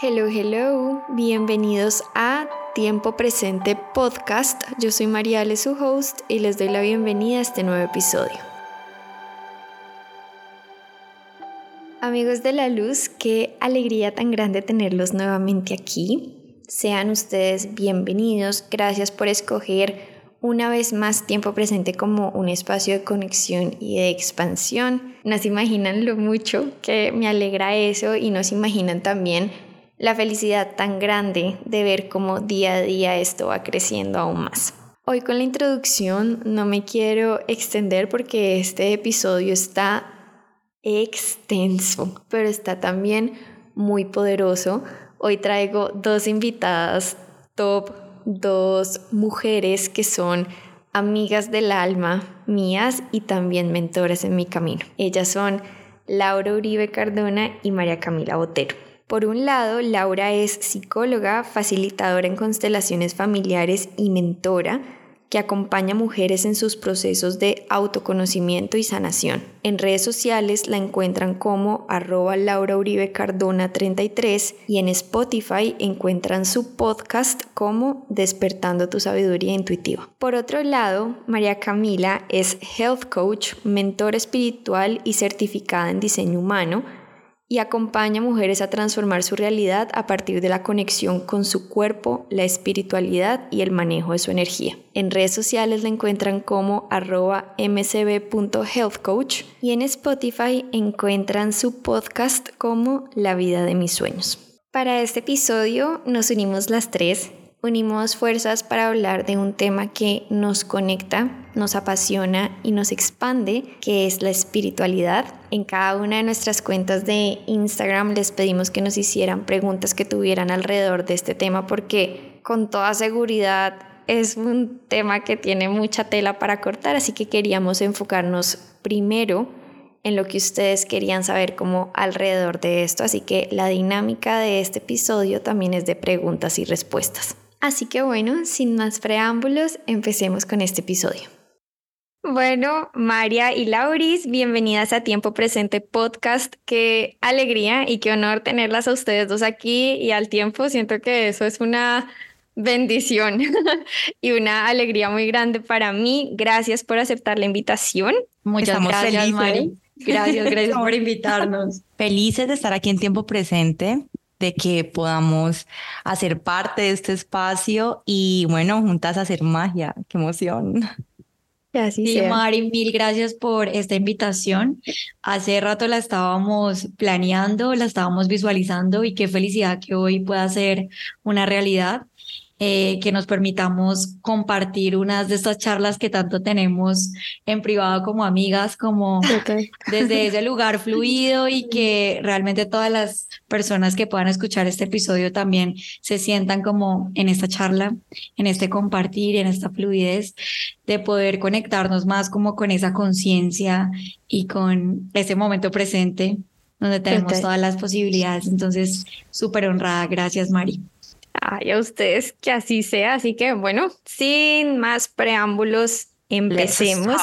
Hello, hello, bienvenidos a Tiempo Presente Podcast. Yo soy Mariale, su host, y les doy la bienvenida a este nuevo episodio. Amigos de la luz, qué alegría tan grande tenerlos nuevamente aquí. Sean ustedes bienvenidos, gracias por escoger una vez más tiempo presente como un espacio de conexión y de expansión. Nos imaginan lo mucho que me alegra eso y nos imaginan también la felicidad tan grande de ver cómo día a día esto va creciendo aún más. Hoy con la introducción no me quiero extender porque este episodio está extenso, pero está también muy poderoso. Hoy traigo dos invitadas top, dos mujeres que son amigas del alma mías y también mentoras en mi camino. Ellas son Laura Uribe Cardona y María Camila Botero. Por un lado, Laura es psicóloga, facilitadora en constelaciones familiares y mentora que acompaña a mujeres en sus procesos de autoconocimiento y sanación. En redes sociales la encuentran como arroba Laura Uribe Cardona 33 y en Spotify encuentran su podcast como Despertando tu Sabiduría Intuitiva. Por otro lado, María Camila es Health Coach, mentor espiritual y certificada en diseño humano y acompaña a mujeres a transformar su realidad a partir de la conexión con su cuerpo, la espiritualidad y el manejo de su energía. En redes sociales la encuentran como arroba mcb.healthcoach y en Spotify encuentran su podcast como La vida de mis sueños. Para este episodio nos unimos las tres unimos fuerzas para hablar de un tema que nos conecta, nos apasiona y nos expande, que es la espiritualidad. En cada una de nuestras cuentas de Instagram les pedimos que nos hicieran preguntas que tuvieran alrededor de este tema porque con toda seguridad es un tema que tiene mucha tela para cortar, así que queríamos enfocarnos primero en lo que ustedes querían saber como alrededor de esto, así que la dinámica de este episodio también es de preguntas y respuestas. Así que bueno, sin más preámbulos, empecemos con este episodio. Bueno, María y Lauris, bienvenidas a Tiempo Presente Podcast. Qué alegría y qué honor tenerlas a ustedes dos aquí y al tiempo. Siento que eso es una bendición y una alegría muy grande para mí. Gracias por aceptar la invitación. Muchas gracias, Mari. Gracias, gracias por invitarnos. Felices de estar aquí en Tiempo Presente de que podamos hacer parte de este espacio y bueno, juntas hacer magia. Qué emoción. Así sí, Mari, mil gracias por esta invitación. Hace rato la estábamos planeando, la estábamos visualizando y qué felicidad que hoy pueda ser una realidad. Eh, que nos permitamos compartir unas de estas charlas que tanto tenemos en privado como amigas, como desde ese lugar fluido y que realmente todas las personas que puedan escuchar este episodio también se sientan como en esta charla, en este compartir, en esta fluidez de poder conectarnos más como con esa conciencia y con ese momento presente donde tenemos todas las posibilidades. Entonces, súper honrada. Gracias, Mari. Ay, a ustedes que así sea. Así que bueno, sin más preámbulos, empecemos.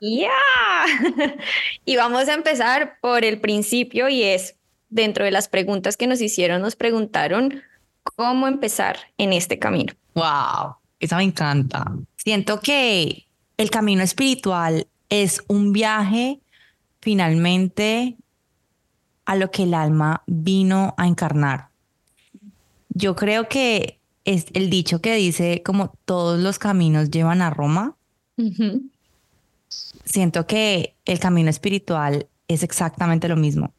Ya. y vamos a empezar por el principio y es dentro de las preguntas que nos hicieron, nos preguntaron cómo empezar en este camino. Wow, esa me encanta. Siento que el camino espiritual es un viaje finalmente a lo que el alma vino a encarnar yo creo que es el dicho que dice como todos los caminos llevan a Roma. Siento que el camino espiritual es exactamente lo mismo.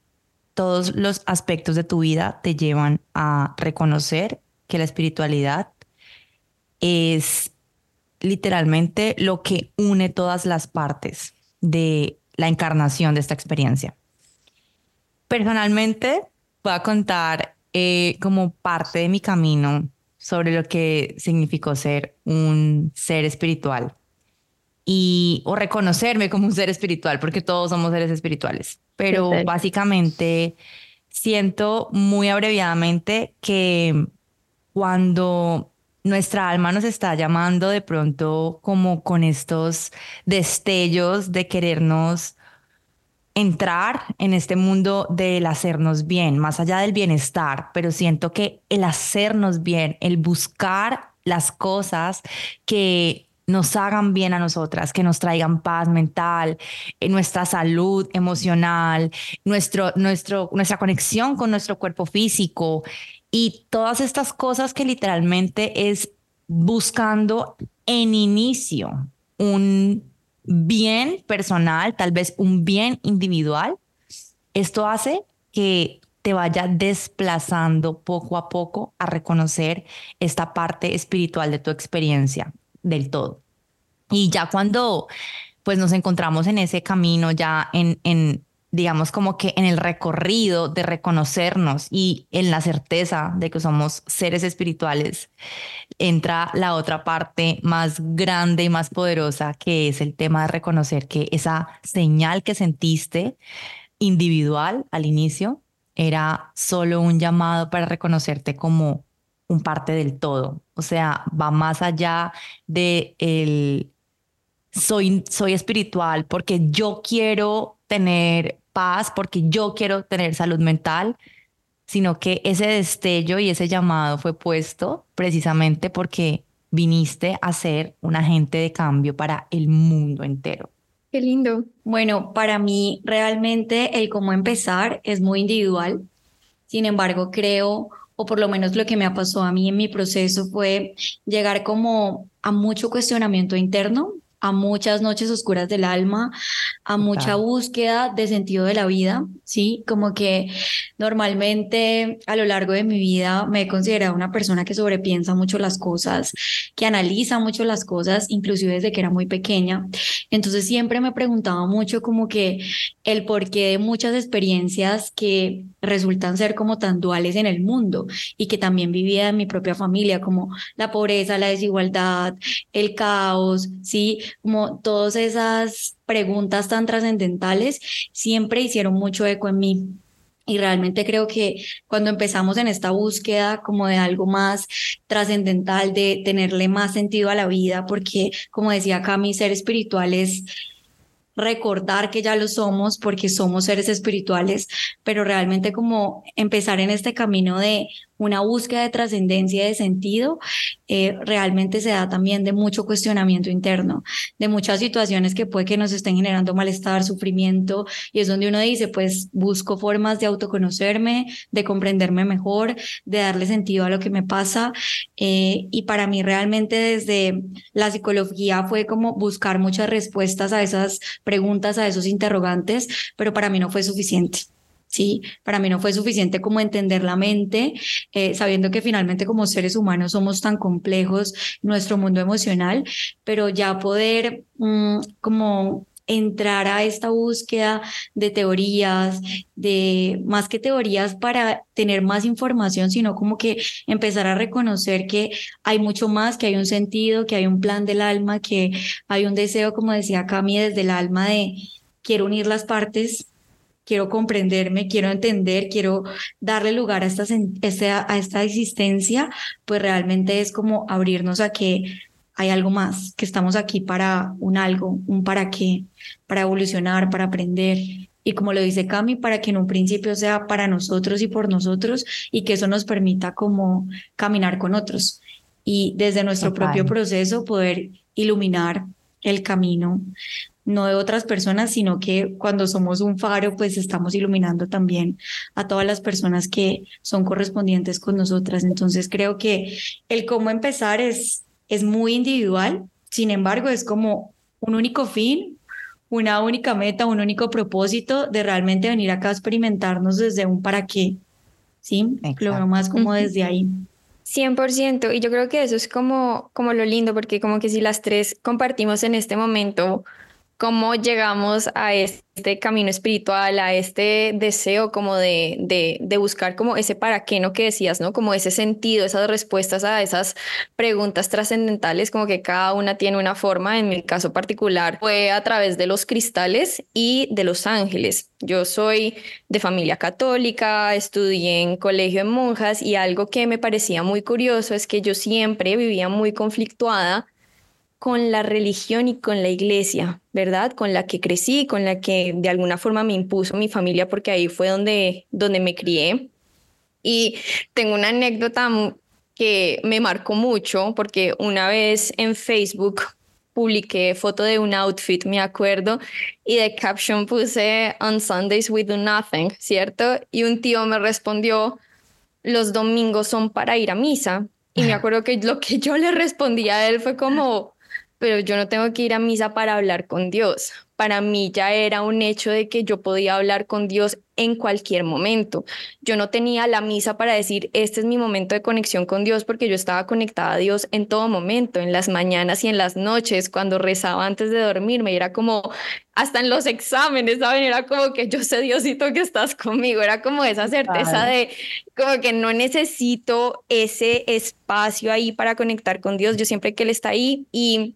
Todos los aspectos de tu vida te llevan a reconocer que la espiritualidad es literalmente lo que une todas las partes de la encarnación de esta experiencia. Personalmente, voy a contar eh, como parte de mi camino sobre lo que significó ser un ser espiritual y o reconocerme como un ser espiritual, porque todos somos seres espirituales. Pero básicamente siento muy abreviadamente que cuando nuestra alma nos está llamando de pronto como con estos destellos de querernos entrar en este mundo del hacernos bien, más allá del bienestar, pero siento que el hacernos bien, el buscar las cosas que nos hagan bien a nosotras, que nos traigan paz mental, eh, nuestra salud emocional, nuestro, nuestro, nuestra conexión con nuestro cuerpo físico y todas estas cosas que literalmente es buscando en inicio un bien personal, tal vez un bien individual. Esto hace que te vaya desplazando poco a poco a reconocer esta parte espiritual de tu experiencia del todo. Y ya cuando pues nos encontramos en ese camino, ya en, en digamos como que en el recorrido de reconocernos y en la certeza de que somos seres espirituales, entra la otra parte más grande y más poderosa, que es el tema de reconocer que esa señal que sentiste individual al inicio era solo un llamado para reconocerte como un parte del todo. O sea, va más allá de el soy, soy espiritual porque yo quiero tener paz, porque yo quiero tener salud mental, sino que ese destello y ese llamado fue puesto precisamente porque viniste a ser un agente de cambio para el mundo entero. Qué lindo. Bueno, para mí realmente el cómo empezar es muy individual. Sin embargo, creo o por lo menos lo que me pasó a mí en mi proceso fue llegar como a mucho cuestionamiento interno, a muchas noches oscuras del alma, a mucha búsqueda de sentido de la vida, ¿sí? Como que normalmente a lo largo de mi vida me he considerado una persona que sobrepiensa mucho las cosas, que analiza mucho las cosas, inclusive desde que era muy pequeña. Entonces siempre me preguntaba mucho como que el porqué de muchas experiencias que resultan ser como tan duales en el mundo y que también vivía en mi propia familia, como la pobreza, la desigualdad, el caos, ¿sí? Como todas esas preguntas tan trascendentales siempre hicieron mucho eco en mí. Y realmente creo que cuando empezamos en esta búsqueda como de algo más trascendental, de tenerle más sentido a la vida, porque como decía acá, mi ser espiritual es recordar que ya lo somos porque somos seres espirituales, pero realmente como empezar en este camino de una búsqueda de trascendencia de sentido, eh, realmente se da también de mucho cuestionamiento interno, de muchas situaciones que puede que nos estén generando malestar, sufrimiento, y es donde uno dice, pues busco formas de autoconocerme, de comprenderme mejor, de darle sentido a lo que me pasa. Eh, y para mí realmente desde la psicología fue como buscar muchas respuestas a esas preguntas, a esos interrogantes, pero para mí no fue suficiente. ¿Sí? Para mí no fue suficiente como entender la mente, eh, sabiendo que finalmente como seres humanos somos tan complejos, nuestro mundo emocional, pero ya poder mm, como entrar a esta búsqueda de teorías, de más que teorías para tener más información, sino como que empezar a reconocer que hay mucho más, que hay un sentido, que hay un plan del alma, que hay un deseo, como decía Cami, desde el alma de quiero unir las partes quiero comprenderme, quiero entender, quiero darle lugar a esta, a esta existencia, pues realmente es como abrirnos a que hay algo más, que estamos aquí para un algo, un para qué, para evolucionar, para aprender. Y como lo dice Cami, para que en un principio sea para nosotros y por nosotros y que eso nos permita como caminar con otros y desde nuestro propio proceso poder iluminar el camino no de otras personas, sino que cuando somos un faro, pues estamos iluminando también a todas las personas que son correspondientes con nosotras. Entonces creo que el cómo empezar es, es muy individual, sin embargo es como un único fin, una única meta, un único propósito de realmente venir acá a experimentarnos desde un para qué. ¿Sí? Lo veo más como desde ahí. 100%, y yo creo que eso es como, como lo lindo, porque como que si las tres compartimos en este momento cómo llegamos a este camino espiritual, a este deseo como de, de, buscar como ese para qué, ¿no? Que decías, ¿no? Como ese sentido, esas respuestas a esas preguntas trascendentales, como que cada una tiene una forma. En mi caso particular fue a través de los cristales y de los ángeles. Yo soy de familia católica, estudié en colegio de monjas y algo que me parecía muy curioso es que yo siempre vivía muy conflictuada con la religión y con la iglesia, ¿verdad? Con la que crecí, con la que de alguna forma me impuso mi familia, porque ahí fue donde, donde me crié. Y tengo una anécdota que me marcó mucho, porque una vez en Facebook publiqué foto de un outfit, me acuerdo, y de caption puse On Sundays we do nothing, ¿cierto? Y un tío me respondió, los domingos son para ir a misa. Y me acuerdo que lo que yo le respondí a él fue como, pero yo no tengo que ir a misa para hablar con Dios. Para mí ya era un hecho de que yo podía hablar con Dios en cualquier momento. Yo no tenía la misa para decir, este es mi momento de conexión con Dios, porque yo estaba conectada a Dios en todo momento, en las mañanas y en las noches, cuando rezaba antes de dormirme. era como, hasta en los exámenes, ¿saben? Era como que yo sé, Diosito, que estás conmigo. Era como esa certeza de, como que no necesito ese espacio ahí para conectar con Dios. Yo siempre que Él está ahí y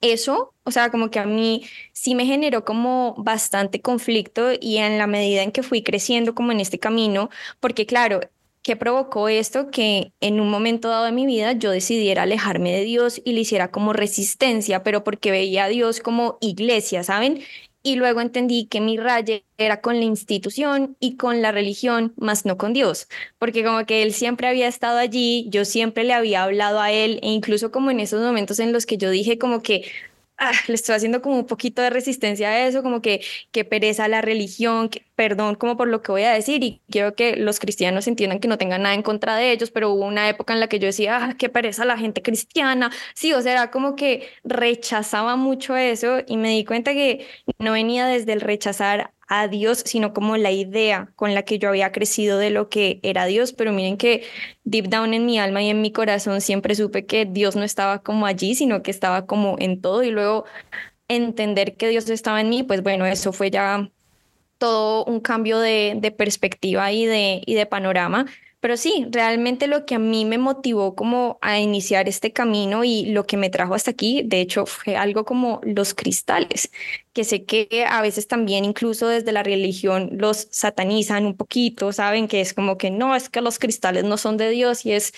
eso, o sea, como que a mí sí me generó como bastante conflicto y en la medida en que fui creciendo como en este camino, porque claro, ¿qué provocó esto? Que en un momento dado de mi vida yo decidiera alejarme de Dios y le hiciera como resistencia, pero porque veía a Dios como iglesia, ¿saben? Y luego entendí que mi raye era con la institución y con la religión, más no con Dios, porque como que él siempre había estado allí, yo siempre le había hablado a él e incluso como en esos momentos en los que yo dije como que ah, le estoy haciendo como un poquito de resistencia a eso, como que, que pereza la religión, perdón como por lo que voy a decir y quiero que los cristianos entiendan que no tengan nada en contra de ellos, pero hubo una época en la que yo decía, ah, qué pereza la gente cristiana, sí, o sea, era como que rechazaba mucho eso y me di cuenta que no venía desde el rechazar a Dios, sino como la idea con la que yo había crecido de lo que era Dios, pero miren que deep down en mi alma y en mi corazón siempre supe que Dios no estaba como allí, sino que estaba como en todo y luego entender que Dios estaba en mí, pues bueno, eso fue ya todo un cambio de, perspectiva y de, y de panorama. Pero sí, realmente lo que a mí me motivó como a iniciar este camino y lo que me trajo hasta aquí, de hecho, fue algo como los cristales, que sé que a veces también incluso desde la religión los satanizan un poquito, saben que es como que no, es que los cristales no son de Dios y es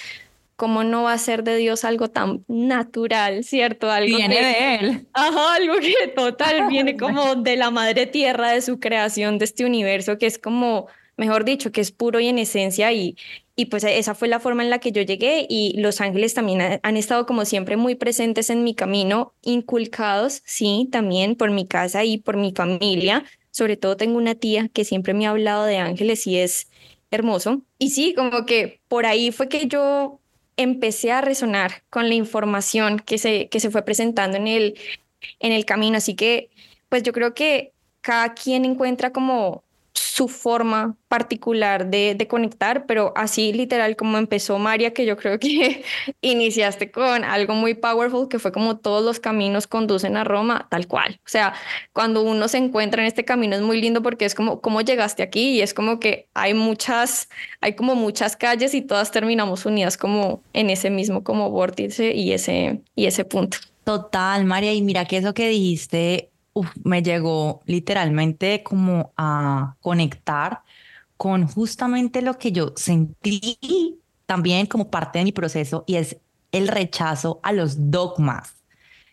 como no va a ser de Dios algo tan natural, ¿cierto? Algo viene de Él. Ajá, algo que total viene como de la madre tierra, de su creación, de este universo, que es como mejor dicho, que es puro y en esencia y, y pues esa fue la forma en la que yo llegué y los ángeles también han estado como siempre muy presentes en mi camino, inculcados, sí, también por mi casa y por mi familia. Sobre todo tengo una tía que siempre me ha hablado de ángeles y es hermoso. Y sí, como que por ahí fue que yo empecé a resonar con la información que se, que se fue presentando en el, en el camino. Así que, pues yo creo que cada quien encuentra como su forma particular de, conectar, pero así literal como empezó María, que yo creo que iniciaste con algo muy powerful, que fue como todos los caminos conducen a Roma, tal cual. O sea, cuando uno se encuentra en este camino es muy lindo porque es como, ¿cómo llegaste aquí? Y es como que hay muchas, hay como muchas calles y todas terminamos unidas como en ese mismo como vórtice y ese, y ese punto. Total, María, y mira que eso que dijiste me llegó literalmente como a conectar con justamente lo que yo sentí también como parte de mi proceso y es el rechazo a los dogmas.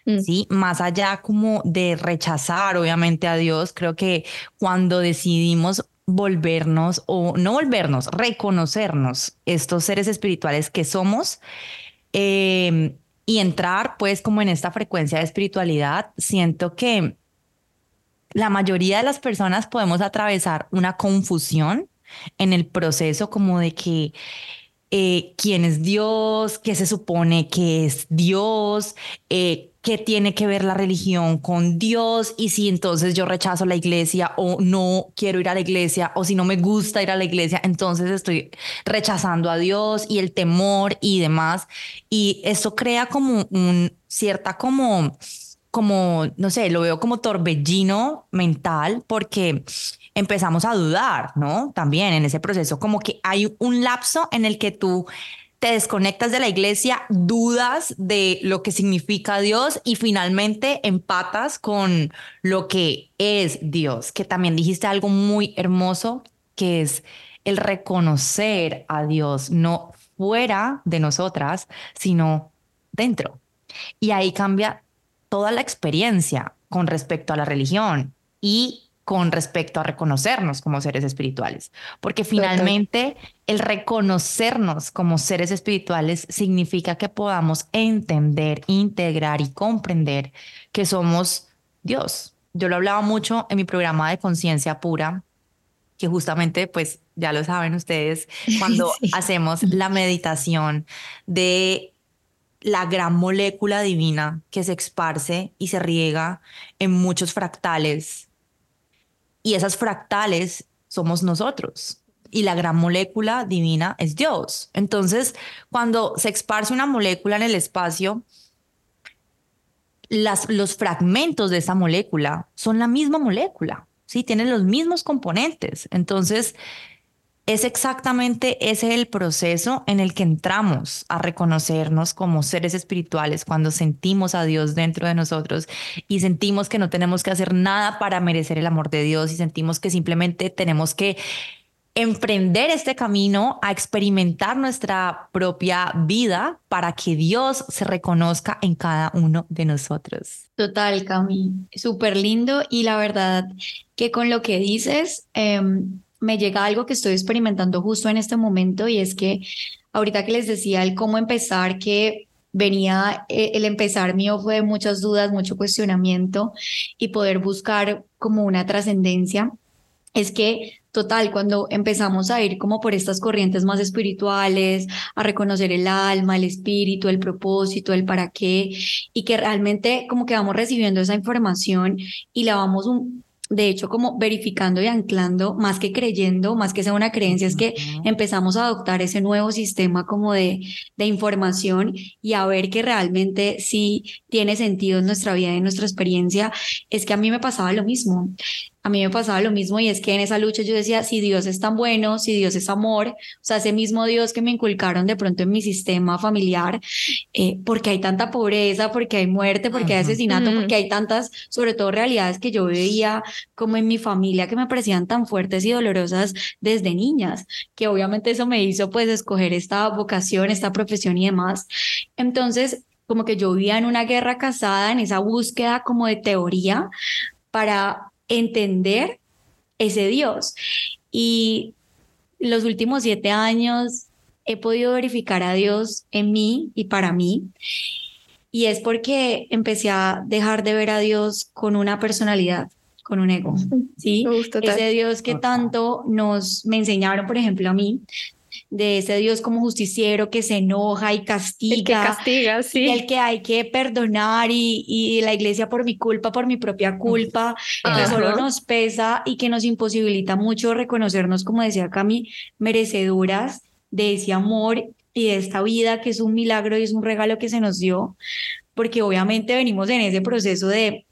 Mm. Sí, más allá como de rechazar obviamente a Dios, creo que cuando decidimos volvernos o no volvernos, reconocernos estos seres espirituales que somos eh, y entrar pues como en esta frecuencia de espiritualidad, siento que la mayoría de las personas podemos atravesar una confusión en el proceso como de que eh, quién es Dios, qué se supone que es Dios, eh, qué tiene que ver la religión con Dios y si entonces yo rechazo la iglesia o no quiero ir a la iglesia o si no me gusta ir a la iglesia, entonces estoy rechazando a Dios y el temor y demás. Y eso crea como un cierta como como, no sé, lo veo como torbellino mental porque empezamos a dudar, ¿no? También en ese proceso, como que hay un lapso en el que tú te desconectas de la iglesia, dudas de lo que significa Dios y finalmente empatas con lo que es Dios, que también dijiste algo muy hermoso, que es el reconocer a Dios, no fuera de nosotras, sino dentro. Y ahí cambia toda la experiencia con respecto a la religión y con respecto a reconocernos como seres espirituales, porque finalmente el reconocernos como seres espirituales significa que podamos entender, integrar y comprender que somos Dios. Yo lo hablaba mucho en mi programa de conciencia pura, que justamente, pues ya lo saben ustedes, cuando hacemos la meditación de la gran molécula divina que se esparce y se riega en muchos fractales y esas fractales somos nosotros. Y la gran molécula divina es Dios. Entonces, cuando se esparce una molécula en el espacio, las, los fragmentos de esa molécula son la misma molécula, ¿sí? Tienen los mismos componentes. Entonces, es exactamente ese el proceso en el que entramos a reconocernos como seres espirituales cuando sentimos a Dios dentro de nosotros y sentimos que no tenemos que hacer nada para merecer el amor de Dios y sentimos que simplemente tenemos que emprender este camino a experimentar nuestra propia vida para que Dios se reconozca en cada uno de nosotros. Total, Cami, súper lindo y la verdad que con lo que dices, eh, me llega algo que estoy experimentando justo en este momento y es que ahorita que les decía el cómo empezar, que venía, eh, el empezar mío fue muchas dudas, mucho cuestionamiento y poder buscar como una trascendencia. Es que total, cuando empezamos a ir como por estas corrientes más espirituales, a reconocer el alma, el espíritu, el propósito, el para qué, y que realmente como que vamos recibiendo esa información y la vamos un, de hecho, como verificando y anclando, más que creyendo, más que sea una creencia, es que empezamos a adoptar ese nuevo sistema como de, de información y a ver que realmente sí tiene sentido en nuestra vida y en nuestra experiencia, es que a mí me pasaba lo mismo a mí me pasaba lo mismo y es que en esa lucha yo decía, si Dios es tan bueno, si Dios es amor, o sea, ese mismo Dios que me inculcaron de pronto en mi sistema familiar, eh, porque hay tanta pobreza, porque hay muerte, porque hay asesinato, porque hay tantas, sobre todo realidades que yo veía como en mi familia que me parecían tan fuertes y dolorosas desde niñas, que obviamente eso me hizo pues escoger esta vocación, esta profesión y demás. Entonces, como que yo vivía en una guerra casada, en esa búsqueda como de teoría para entender ese Dios. Y los últimos siete años he podido verificar a Dios en mí y para mí. Y es porque empecé a dejar de ver a Dios con una personalidad, con un ego. ¿sí? Ese Dios que tanto nos me enseñaron, por ejemplo, a mí, de ese Dios como justiciero que se enoja y castiga. El que castiga, sí. El que hay que perdonar y, y la iglesia por mi culpa, por mi propia culpa, que solo nos pesa y que nos imposibilita mucho reconocernos, como decía Cami, merecedoras de ese amor y de esta vida que es un milagro y es un regalo que se nos dio, porque obviamente venimos en ese proceso de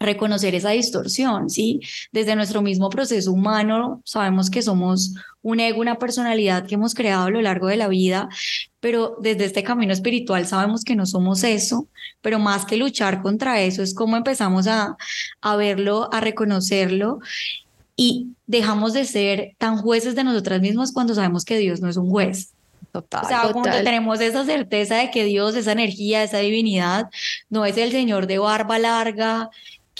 reconocer esa distorsión, ¿sí? Desde nuestro mismo proceso humano sabemos que somos un ego, una personalidad que hemos creado a lo largo de la vida, pero desde este camino espiritual sabemos que no somos eso, pero más que luchar contra eso es cómo empezamos a, a verlo, a reconocerlo y dejamos de ser tan jueces de nosotras mismas cuando sabemos que Dios no es un juez. Total, o sea, cuando tenemos esa certeza de que Dios, esa energía, esa divinidad, no es el Señor de barba larga,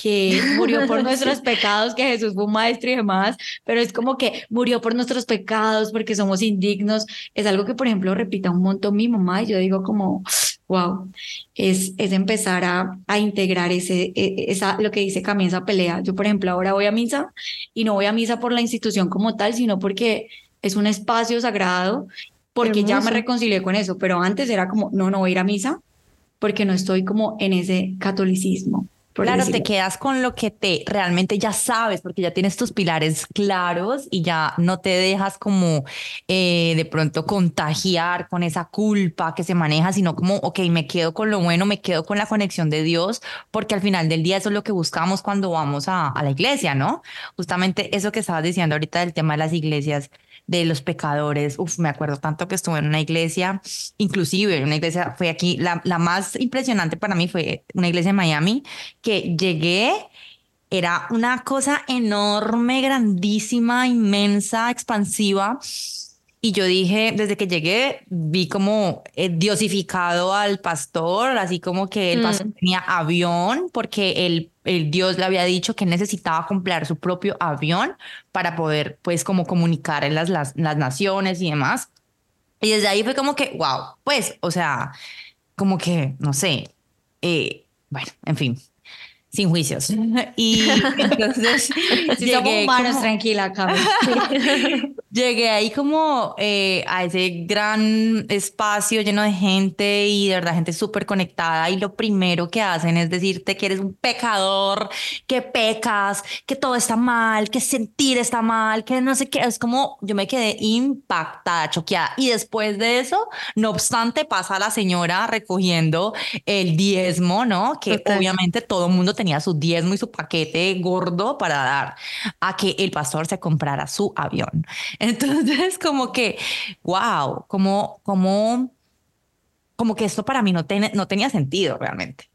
que murió por nuestros pecados, que Jesús fue un maestro y demás, pero es como que murió por nuestros pecados porque somos indignos. Es algo que, por ejemplo, repita un montón mi mamá y yo digo como, wow, es, es empezar a, a integrar ese, e, esa, lo que dice Camila, esa pelea. Yo, por ejemplo, ahora voy a misa y no voy a misa por la institución como tal, sino porque es un espacio sagrado, porque ya me reconcilié con eso, pero antes era como, no, no voy a ir a misa porque no estoy como en ese catolicismo. Claro, te quedas con lo que te realmente ya sabes, porque ya tienes tus pilares claros y ya no te dejas como eh, de pronto contagiar con esa culpa que se maneja, sino como, ok, me quedo con lo bueno, me quedo con la conexión de Dios, porque al final del día eso es lo que buscamos cuando vamos a, a la iglesia, ¿no? Justamente eso que estabas diciendo ahorita del tema de las iglesias de los pecadores. Uf, me acuerdo tanto que estuve en una iglesia, inclusive una iglesia, fue aquí, la, la más impresionante para mí fue una iglesia en Miami, que llegué, era una cosa enorme, grandísima, inmensa, expansiva. Y yo dije, desde que llegué, vi como eh, diosificado al pastor, así como que el pastor mm. tenía avión, porque el, el Dios le había dicho que necesitaba comprar su propio avión para poder, pues, como comunicar en las, las, las naciones y demás. Y desde ahí fue como que, wow, pues, o sea, como que, no sé, eh, bueno, en fin, sin juicios. Y entonces llegué humanos, tranquila, Llegué ahí como eh, a ese gran espacio lleno de gente y de verdad gente súper conectada y lo primero que hacen es decirte que eres un pecador, que pecas, que todo está mal, que sentir está mal, que no sé qué. Es como yo me quedé impactada, choqueada. Y después de eso, no obstante, pasa la señora recogiendo el diezmo, ¿no? Que obviamente todo el mundo tenía su diezmo y su paquete gordo para dar a que el pastor se comprara su avión. Entonces, como que, wow, como, como, como que esto para mí no, no tenía sentido realmente.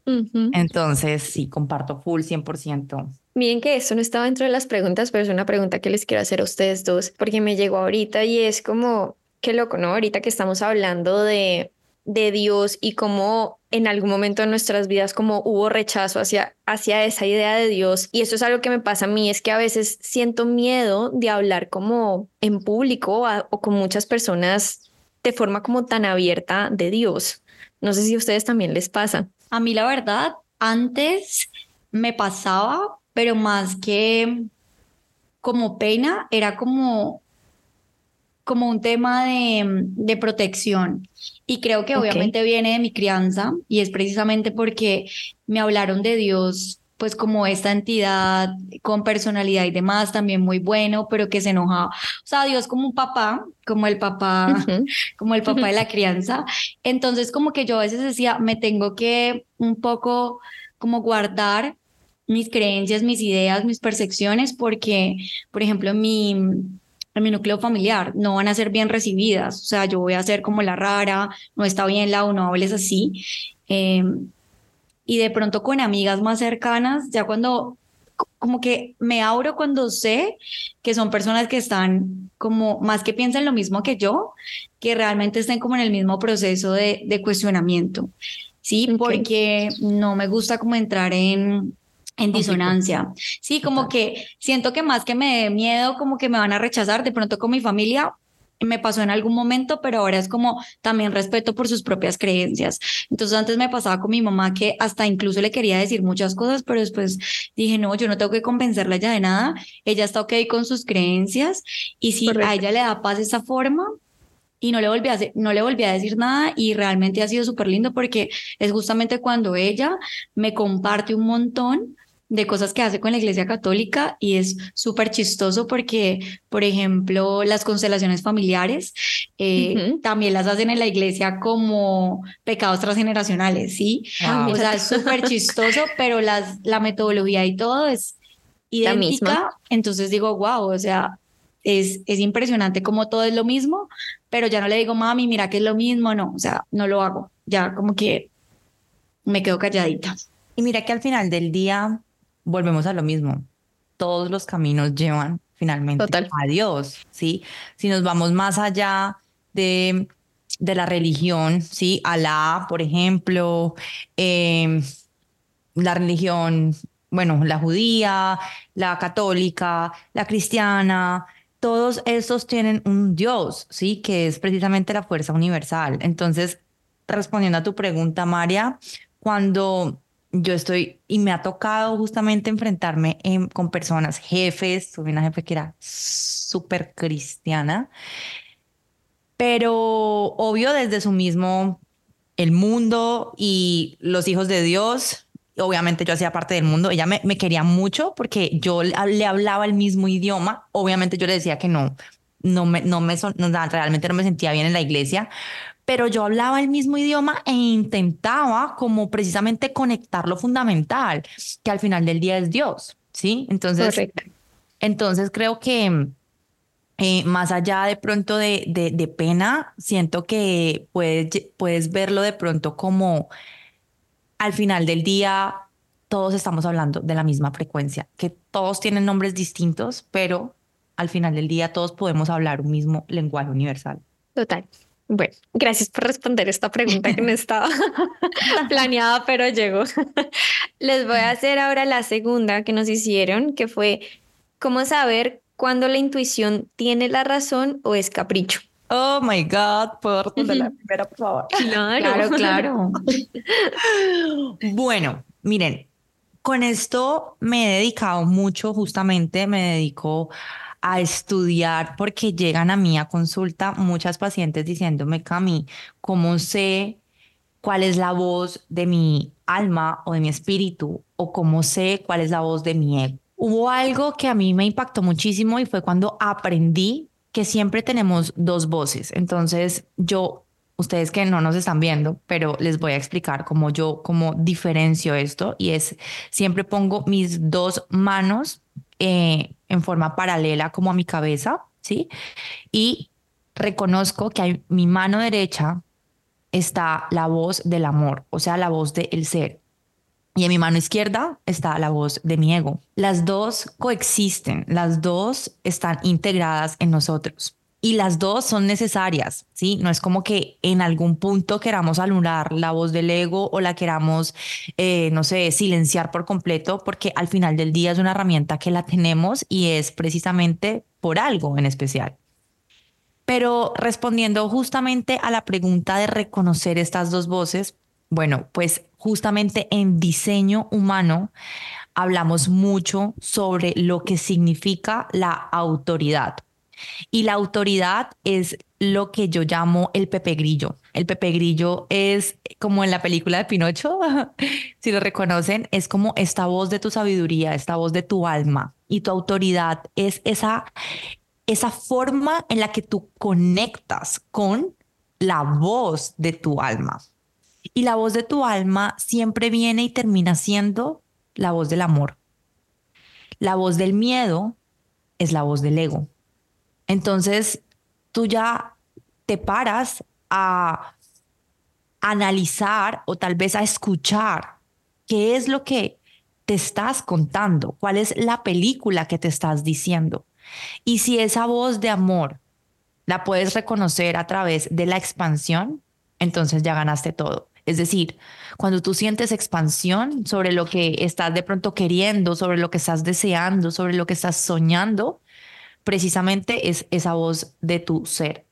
Entonces, sí, comparto full 100%. Miren que esto no estaba dentro de las preguntas, pero es una pregunta que les quiero hacer a ustedes dos, porque me llegó ahorita y es como, qué loco, ¿no? Ahorita que estamos hablando de de Dios y cómo en algún momento de nuestras vidas como hubo rechazo hacia, hacia esa idea de Dios. Y eso es algo que me pasa a mí, es que a veces siento miedo de hablar como en público o, con muchas personas de forma como tan abierta de Dios. No sé si a ustedes también les pasa. A mí la verdad, antes me pasaba, pero más que como pena, era como como un tema de, de protección. Y creo que obviamente viene de mi crianza y es precisamente porque me hablaron de Dios pues como esta entidad con personalidad y demás, también muy bueno, pero que se enojaba. O sea, Dios como un papá, como el papá, como el papá de la crianza. Entonces, como que yo a veces decía, me tengo que un poco como guardar mis creencias, mis ideas, mis percepciones, porque, por ejemplo, mi en mi núcleo familiar, no van a ser bien recibidas, o sea, yo voy a ser como la rara, no está bien la o no hables así. Em, y de pronto con amigas más cercanas, ya cuando como que me abro cuando sé que son personas que están como más que piensan lo mismo que yo, que realmente estén como en el mismo proceso de, de cuestionamiento. Sí, porque no me gusta como entrar en, en disonancia. Sí, como que siento que más que me dé miedo, como que me van a rechazar de pronto con mi familia. Me pasó en algún momento, pero ahora es como también respeto por sus propias creencias. Entonces antes me pasaba con mi mamá que hasta incluso le quería decir muchas cosas, pero después dije, no, yo no tengo que convencerla ya de nada. Ella está ok con sus creencias y si a ella le da paz esa forma, y no le volví a, no le volví a decir nada y realmente ha sido súper lindo porque es justamente cuando ella me comparte un montón de cosas que hace con la Iglesia Católica y es súper chistoso porque, por ejemplo, las constelaciones familiares eh, también las hacen en la Iglesia como pecados transgeneracionales, ¿sí? O sea, es súper chistoso, pero las, la metodología y todo es idéntica. Entonces digo, wow, o sea, es, es impresionante como todo es lo mismo, pero ya no le digo, mami, mira que es lo mismo, no, o sea, no lo hago, ya como que me quedo calladita. Y mira que al final del día volvemos a lo mismo. Todos los caminos llevan finalmente a Dios, ¿sí? Si nos vamos más allá de, de la religión, ¿sí? Alá, por ejemplo, em, la religión, bueno, la judía, la católica, la cristiana, todos estos tienen un Dios, ¿sí? Que es precisamente la fuerza universal. Entonces, respondiendo a tu pregunta, María, cuando yo estoy, y me ha tocado justamente enfrentarme con personas, jefes, tuve una jefe que era súper cristiana, pero obvio desde su mismo, el mundo y los hijos de Dios, obviamente yo hacía parte del mundo, ella me, quería mucho porque yo le hablaba el mismo idioma, obviamente yo le decía que no, no me, no me, realmente no me sentía bien en la iglesia, pero yo hablaba el mismo idioma e intentaba como precisamente conectar lo fundamental, que al final del día es Dios, ¿sí? Entonces, entonces creo que eh, más allá de pronto de, de, pena, siento que puedes, puedes verlo de pronto como al final del día todos estamos hablando de la misma frecuencia, que todos tienen nombres distintos, pero al final del día todos podemos hablar un mismo lenguaje universal. Total. Bueno, gracias por responder esta pregunta que no estaba planeada, pero llegó. Les voy a hacer ahora la segunda que nos hicieron, que fue cómo saber cuándo la intuición tiene la razón o es capricho. Oh my God, ¿puedo responder la primera, por favor? Claro, claro. claro. bueno, miren, con esto me he dedicado mucho, justamente me dedico a estudiar porque llegan a mí a consulta muchas pacientes diciéndome, Cami, ¿cómo sé cuál es la voz de mi alma o de mi espíritu? ¿O cómo sé cuál es la voz de mi ego? Hubo algo que a mí me impactó muchísimo y fue cuando aprendí que siempre tenemos dos voces. Entonces yo ustedes que no nos están viendo, pero les voy a explicar cómo yo, cómo diferencio esto y es, siempre pongo mis dos manos eh, en forma paralela como a mi cabeza, ¿sí? Y reconozco que hay mi mano derecha está la voz del amor, o sea, la voz del ser. Y en mi mano izquierda está la voz de mi ego. Las dos coexisten, las dos están integradas en nosotros y las dos son necesarias, ¿sí? No es como que en algún punto queramos anular la voz del ego o la queramos, eh, no sé, silenciar por completo, porque al final del día es una herramienta que la tenemos y es precisamente por algo en especial. Pero respondiendo justamente a la pregunta de reconocer estas dos voces, bueno, pues justamente en diseño humano hablamos mucho sobre lo que significa la autoridad. Y la autoridad es lo que yo llamo el Pepe Grillo. El Pepe Grillo es como en la película de Pinocho, si lo reconocen, es como esta voz de tu sabiduría, esta voz de tu alma. Y tu autoridad es esa, esa forma en la que tú conectas con la voz de tu alma. Y la voz de tu alma siempre viene y termina siendo la voz del amor. La voz del miedo es la voz del ego. Entonces, tú ya te paras a analizar o tal vez a escuchar qué es lo que te estás contando, cuál es la película que te estás diciendo. Y si esa voz de amor la puedes reconocer a través de la expansión, entonces ya ganaste todo. Es decir, cuando tú sientes expansión sobre lo que estás de pronto queriendo, sobre lo que estás deseando, sobre lo que estás soñando, precisamente es esa voz de tu ser.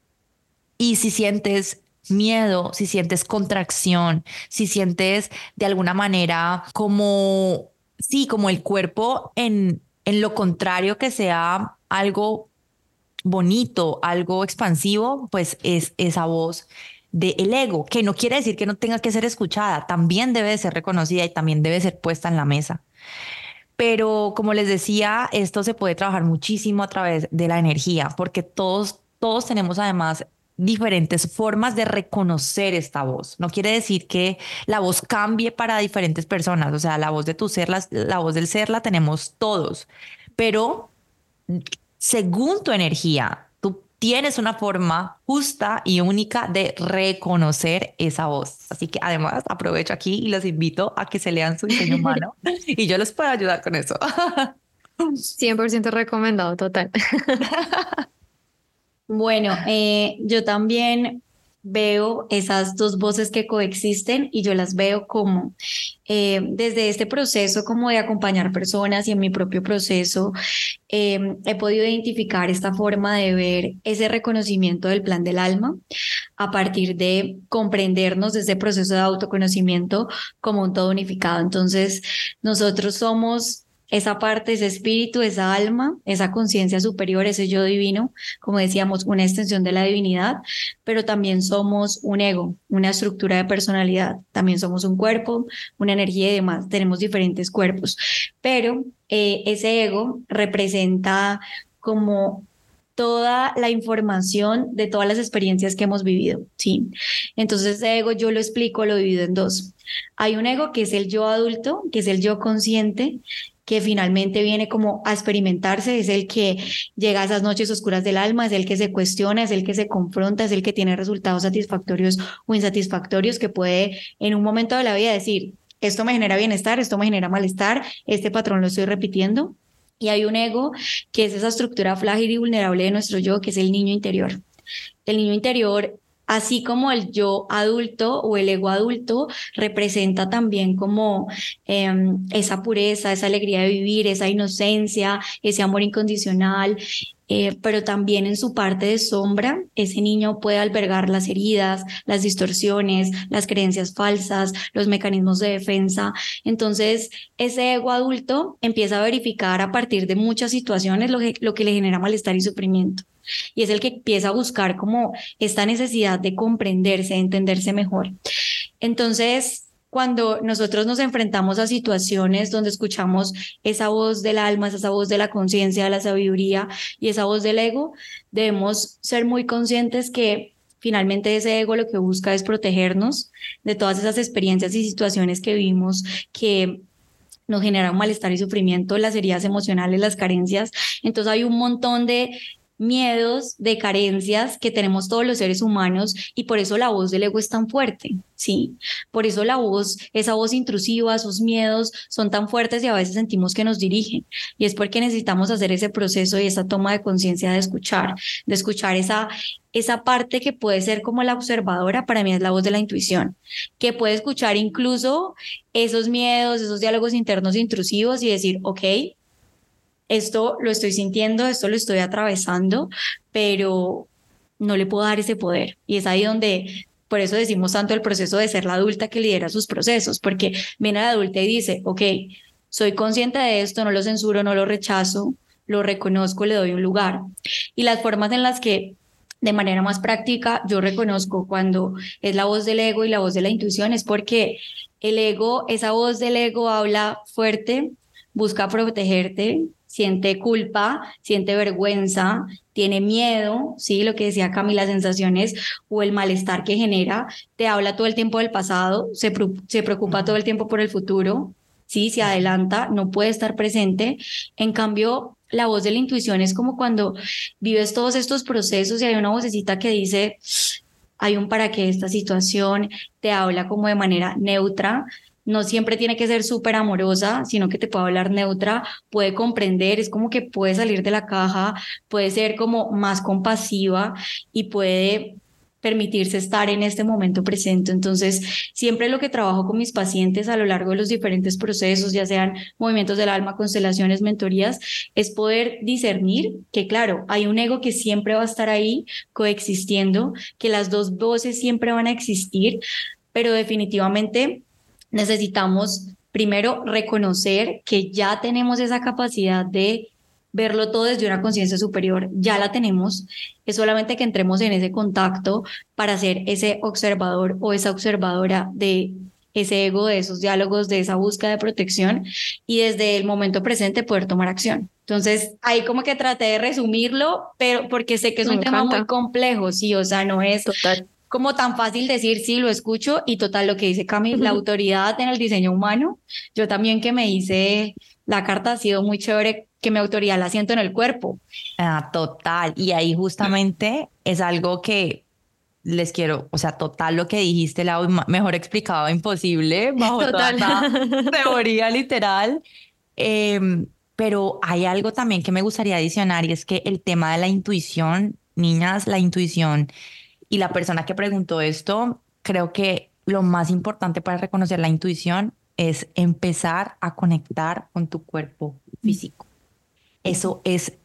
Y si sientes miedo, si sientes contracción, si sientes de alguna manera como, sí, como el cuerpo en, en lo contrario que sea algo bonito, algo expansivo, pues es esa voz del ego, que no quiere decir que no tenga que ser escuchada, también debe ser reconocida y también debe ser puesta en la mesa. Pero como les decía, esto se puede trabajar muchísimo a través de la energía, porque todos, todos tenemos además diferentes formas de reconocer esta voz. No quiere decir que la voz cambie para diferentes personas, o sea, la voz de tu ser, la, la voz del ser la tenemos todos, pero según tu energía, tienes una forma justa y única de reconocer esa voz. Así que además aprovecho aquí y los invito a que se lean su diseño humano y yo les puedo ayudar con eso. 100% recomendado, total. Bueno, eh, yo también veo esas dos voces que coexisten y yo las veo como eh, desde este proceso como de acompañar personas y en mi propio proceso eh, he podido identificar esta forma de ver ese reconocimiento del plan del alma a partir de comprendernos desde proceso de autoconocimiento como un todo unificado. Entonces, nosotros somos esa parte, ese espíritu, esa alma, esa conciencia superior, ese yo divino, como decíamos, una extensión de la divinidad, pero también somos un ego, una estructura de personalidad, también somos un cuerpo, una energía y demás, tenemos diferentes cuerpos, pero eh, ese ego representa como toda la información de todas las experiencias que hemos vivido, ¿sí? Entonces, ese ego yo lo explico, lo divido en dos. Hay un ego que es el yo adulto, que es el yo consciente, que finalmente viene como a experimentarse, es el que llega a esas noches oscuras del alma, es el que se cuestiona, es el que se confronta, es el que tiene resultados satisfactorios o insatisfactorios, que puede en un momento de la vida decir, esto me genera bienestar, esto me genera malestar, este patrón lo estoy repitiendo. Y hay un ego que es esa estructura frágil y vulnerable de nuestro yo, que es el niño interior. El niño interior así como el yo adulto o el ego adulto representa también como em, esa pureza, esa alegría de vivir, esa inocencia, ese amor incondicional, eh, pero también en su parte de sombra, ese niño puede albergar las heridas, las distorsiones, las creencias falsas, los mecanismos de defensa. Entonces, ese ego adulto empieza a verificar a partir de muchas situaciones lo que, lo que le genera malestar y sufrimiento. Y es el que empieza a buscar como esta necesidad de comprenderse, de entenderse mejor. Entonces, cuando nosotros nos enfrentamos a situaciones donde escuchamos esa voz del alma, esa voz de la conciencia, de la sabiduría y esa voz del ego, debemos ser muy conscientes que finalmente ese ego lo que busca es protegernos de todas esas experiencias y situaciones que vivimos que nos generan malestar y sufrimiento, las heridas emocionales, las carencias. Entonces hay un montón de miedos, de carencias que tenemos todos los seres humanos y por eso la voz del ego es tan fuerte, ¿sí? Por eso la voz, esa voz intrusiva, esos miedos son tan fuertes y a veces sentimos que nos dirigen. Y es porque necesitamos hacer ese proceso y esa toma de conciencia de escuchar, de escuchar esa, esa parte que puede ser como la observadora, para mí es la voz de la intuición, que puede escuchar incluso esos miedos, esos diálogos internos intrusivos y decir, ok, esto lo estoy sintiendo, esto lo estoy atravesando, pero no le puedo dar ese poder. Y es ahí donde, por eso decimos tanto el proceso de ser la adulta que lidera sus procesos, porque viene la adulta y dice, ok, soy consciente de esto, no lo censuro, no lo rechazo, lo reconozco, le doy un lugar. Y las formas en las que de manera más práctica yo reconozco cuando es la voz del ego y la voz de la intuición es porque el ego, esa voz del ego habla fuerte, busca protegerte, siente culpa, siente vergüenza, tiene miedo, sí, lo que decía Camila, sensaciones o el malestar que genera, te habla todo el tiempo del pasado, se, se preocupa todo el tiempo por el futuro, sí, se adelanta, no puede estar presente. En cambio, la voz de la intuición es como cuando vives todos estos procesos y hay una vocecita que dice, hay un para qué esta situación, te habla como de manera neutra, no siempre tiene que ser súper amorosa, sino que te puede hablar neutra, puede comprender, es como que puede salir de la caja, puede ser como más compasiva y puede permitirse estar en este momento presente. Entonces, siempre lo que trabajo con mis pacientes a lo largo de los diferentes procesos, ya sean movimientos del alma, constelaciones, mentorías, es poder discernir que, claro, hay un ego que siempre va a estar ahí coexistiendo, que las dos voces siempre van a existir, pero definitivamente necesitamos primero reconocer que ya tenemos esa capacidad de verlo todo desde una conciencia superior, ya la tenemos, es solamente que entremos en ese contacto para ser ese observador o esa observadora de ese ego, de esos diálogos, de esa búsqueda de protección y desde el momento presente poder tomar acción. Entonces, ahí como que traté de resumirlo, pero porque sé que es un tema muy complejo, sí, o sea, no es Total como tan fácil decir, sí, lo escucho y total lo que dice Cami, la autoridad en el diseño humano. Yo también que me hice la carta ha sido muy chévere que mi autoridad la siento en el cuerpo. Ah, total. Y ahí justamente es algo que les quiero, o sea, total lo que dijiste, la mejor explicado imposible, bajo total. teoría literal. Em, pero hay algo también que me gustaría adicionar y es que el tema de la intuición, niñas, la intuición y la persona que preguntó esto, creo que lo más importante para reconocer la intuición es empezar a conectar con tu cuerpo físico. Eso es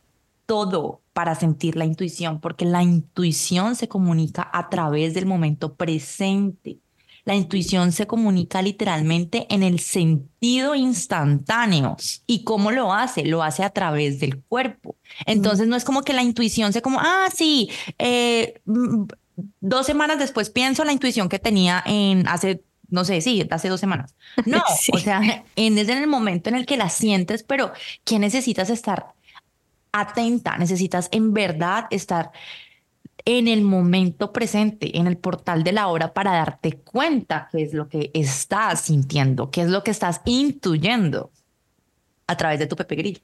todo para sentir la intuición, porque la intuición se comunica a través del momento presente. La intuición se comunica literalmente en el sentido instantáneo. ¿Y cómo lo hace? Lo hace a través del cuerpo. Entonces no es como que la intuición se como, ah, sí, eh, dos semanas después pienso la intuición que tenía en hace, no sé, sí, hace dos semanas. No, o sea, en, es en el momento en el que la sientes, pero que necesitas estar atenta, necesitas en verdad estar en el momento presente, en el portal de la hora para darte cuenta qué es lo que estás sintiendo, qué es lo que estás intuyendo a través de tu Pepe Grillo.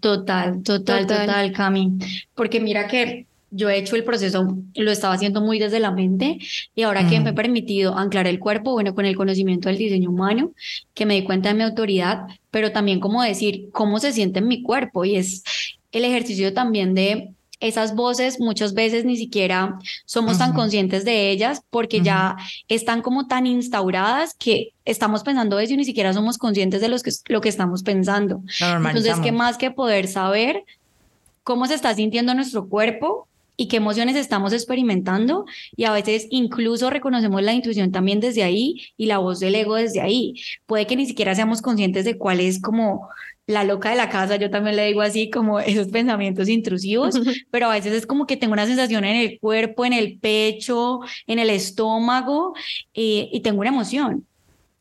Total, total, total, total, Cami. Porque mira que yo he hecho el proceso, lo estaba haciendo muy desde la mente y ahora que me he permitido anclar el cuerpo, bueno, con el conocimiento del diseño humano, que me di cuenta de mi autoridad, pero también como decir cómo se siente en mi cuerpo y es el ejercicio también de esas voces muchas veces ni siquiera somos tan conscientes de ellas porque ya están como tan instauradas que estamos pensando eso y ni siquiera somos conscientes de los que, lo que estamos pensando. Entonces, ¿qué más que poder saber cómo se está sintiendo nuestro cuerpo? Y qué emociones estamos experimentando y a veces incluso reconocemos la intuición también desde ahí y la voz del ego desde ahí. Puede que ni siquiera seamos conscientes de cuál es como la loca de la casa, yo también le digo así como esos pensamientos intrusivos, pero a veces es como que tengo una sensación en el cuerpo, en el pecho, en el estómago eh, y tengo una emoción.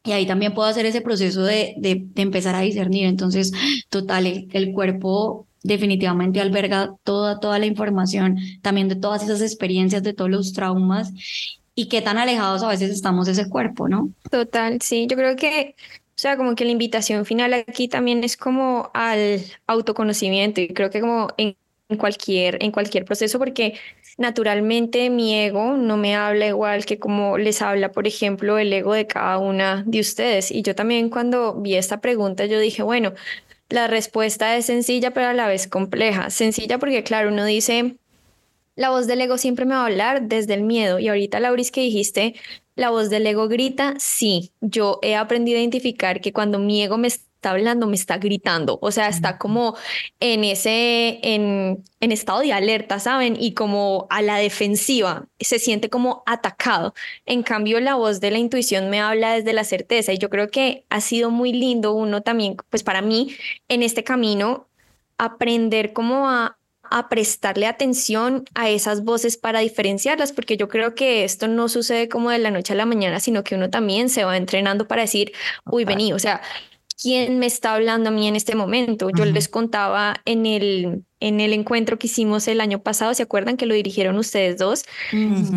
Y ahí también puedo hacer ese proceso de, de, empezar a discernir. Entonces, total, el, cuerpo definitivamente alberga toda, toda la información, también de todas esas experiencias, de todos los traumas y qué tan alejados a veces estamos de ese cuerpo, ¿no? Total, sí, yo creo que o sea, como que la invitación final aquí también es como al autoconocimiento y creo que como en cualquier, en cualquier proceso, porque naturalmente mi ego no me habla igual que como les habla, por ejemplo, el ego de cada una de ustedes. Y yo también cuando vi esta pregunta, yo dije, bueno, la respuesta es sencilla, pero a la vez compleja. Sencilla porque, claro, uno dice, la voz del ego siempre me va a hablar desde el miedo. Y ahorita, Lauris, que dijiste, la voz del ego grita, sí, yo he aprendido a identificar que cuando mi ego me está hablando, me está gritando, o sea, está como en ese, en, en estado de alerta, ¿saben? Y como a la defensiva, se siente como atacado. En cambio, la voz de la intuición me habla desde la certeza y yo creo que ha sido muy lindo uno también, pues para mí, en este camino, aprender cómo a, a prestarle atención a esas voces para diferenciarlas, porque yo creo que esto no sucede como de la noche a la mañana, sino que uno también se va entrenando para decir, uy, vení, o sea, ¿quién me está hablando a mí en este momento? Yo les contaba en el en el encuentro que hicimos el año pasado, ¿se acuerdan que lo dirigieron ustedes dos?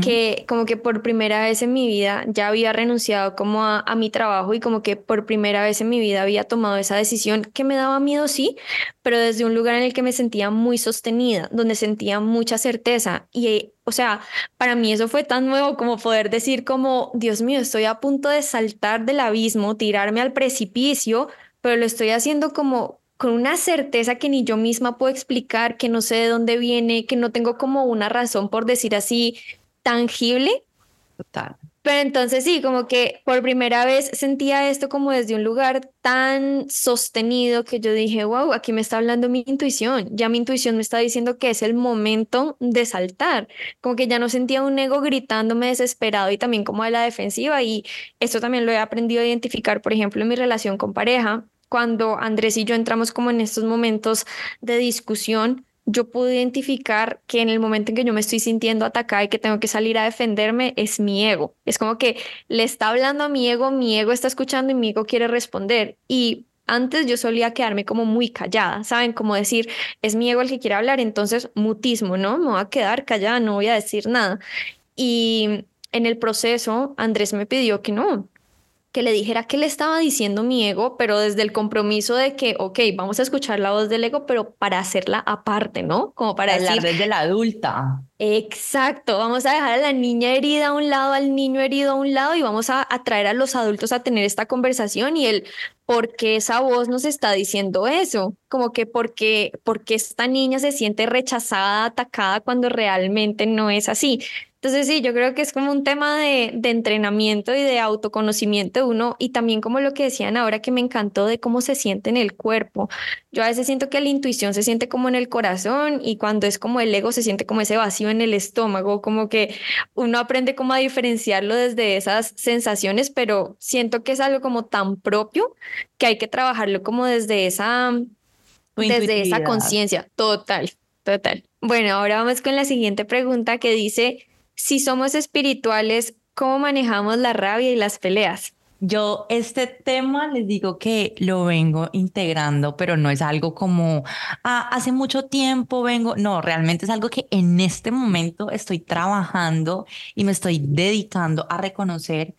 Que como que por primera vez en mi vida ya había renunciado como a, mi trabajo y como que por primera vez en mi vida había tomado esa decisión que me daba miedo, sí, pero desde un lugar en el que me sentía muy sostenida, donde sentía mucha certeza y o sea, para mí eso fue tan nuevo como poder decir como, Dios mío, estoy a punto de saltar del abismo, tirarme al precipicio, pero lo estoy haciendo como con una certeza que ni yo misma puedo explicar, que no sé de dónde viene, que no tengo como una razón por decir así tangible. Total. Pero entonces sí, como que por primera vez sentía esto como desde un lugar tan sostenido que yo dije, wow, aquí me está hablando mi intuición, ya mi intuición me está diciendo que es el momento de saltar, como que ya no sentía un ego gritándome desesperado y también como de la defensiva y esto también lo he aprendido a identificar, por ejemplo, en mi relación con pareja, cuando Andrés y yo entramos como en estos momentos de discusión, yo pude identificar que en el momento en que yo me estoy sintiendo atacada y que tengo que salir a defenderme, es mi ego. Es como que le está hablando a mi ego, mi ego está escuchando y mi ego quiere responder. Y antes yo solía quedarme como muy callada, ¿saben? Como decir, es mi ego el que quiere hablar, entonces mutismo, ¿no? Me voy a quedar callada, no voy a decir nada. Y en el proceso, Andrés me pidió que no, que le dijera qué le estaba diciendo mi ego, pero desde el compromiso de que, ok, vamos a escuchar la voz del ego, pero para hacerla aparte, ¿no? Como para decir... desde la adulta. Exacto, vamos a dejar a la niña herida a un lado, al niño herido a un lado y vamos a atraer a los adultos a tener esta conversación y el por qué esa voz nos está diciendo eso, como que porque, porque esta niña se siente rechazada, atacada cuando realmente no es así. Entonces sí, yo creo que es como un tema de, de, entrenamiento y de autoconocimiento de uno y también como lo que decían ahora que me encantó de cómo se siente en el cuerpo. Yo a veces siento que la intuición se siente como en el corazón y cuando es como el ego se siente como ese vacío en el estómago, como que uno aprende como a diferenciarlo desde esas sensaciones, pero siento que es algo como tan propio que hay que trabajarlo como desde esa, desde esa conciencia. Total, total. Bueno, ahora vamos con la siguiente pregunta que dice si somos espirituales, ¿cómo manejamos la rabia y las peleas? Yo este tema les digo que lo vengo integrando, pero no es algo como ah, hace mucho tiempo vengo, no, realmente es algo que en este momento estoy trabajando y me estoy dedicando a reconocer.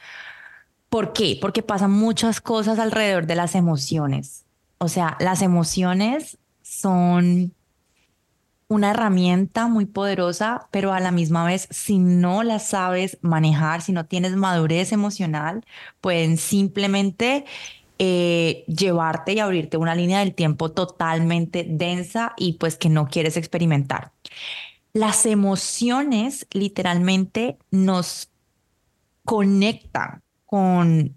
¿Por qué? Porque pasan muchas cosas alrededor de las emociones. O sea, las emociones son una herramienta muy poderosa, pero a la misma vez, si no la sabes manejar, si no tienes madurez emocional, pueden simplemente eh, llevarte y abrirte una línea del tiempo totalmente densa y pues que no quieres experimentar. Las emociones literalmente nos conectan con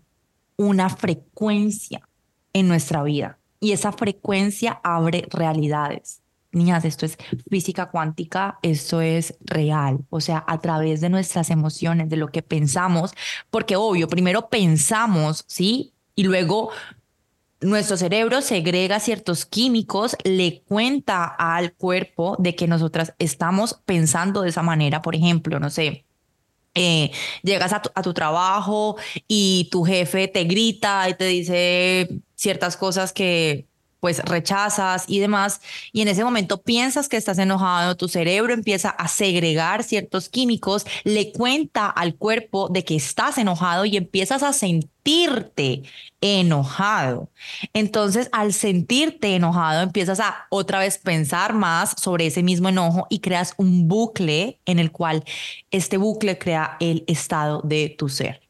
una frecuencia en nuestra vida y esa frecuencia abre realidades. Niñas, esto es física cuántica, esto es real, o sea, a través de nuestras emociones, de lo que pensamos, porque obvio, primero pensamos, ¿sí? Y luego nuestro cerebro segrega ciertos químicos, le cuenta al cuerpo de que nosotras estamos pensando de esa manera, por ejemplo, no sé, eh, llegas a tu, trabajo y tu jefe te grita y te dice ciertas cosas que pues rechazas y demás, y en ese momento piensas que estás enojado, tu cerebro empieza a segregar ciertos químicos, le cuenta al cuerpo de que estás enojado y empiezas a sentirte enojado. Entonces, al sentirte enojado, empiezas a otra vez pensar más sobre ese mismo enojo y creas un bucle en el cual este bucle crea el estado de tu ser.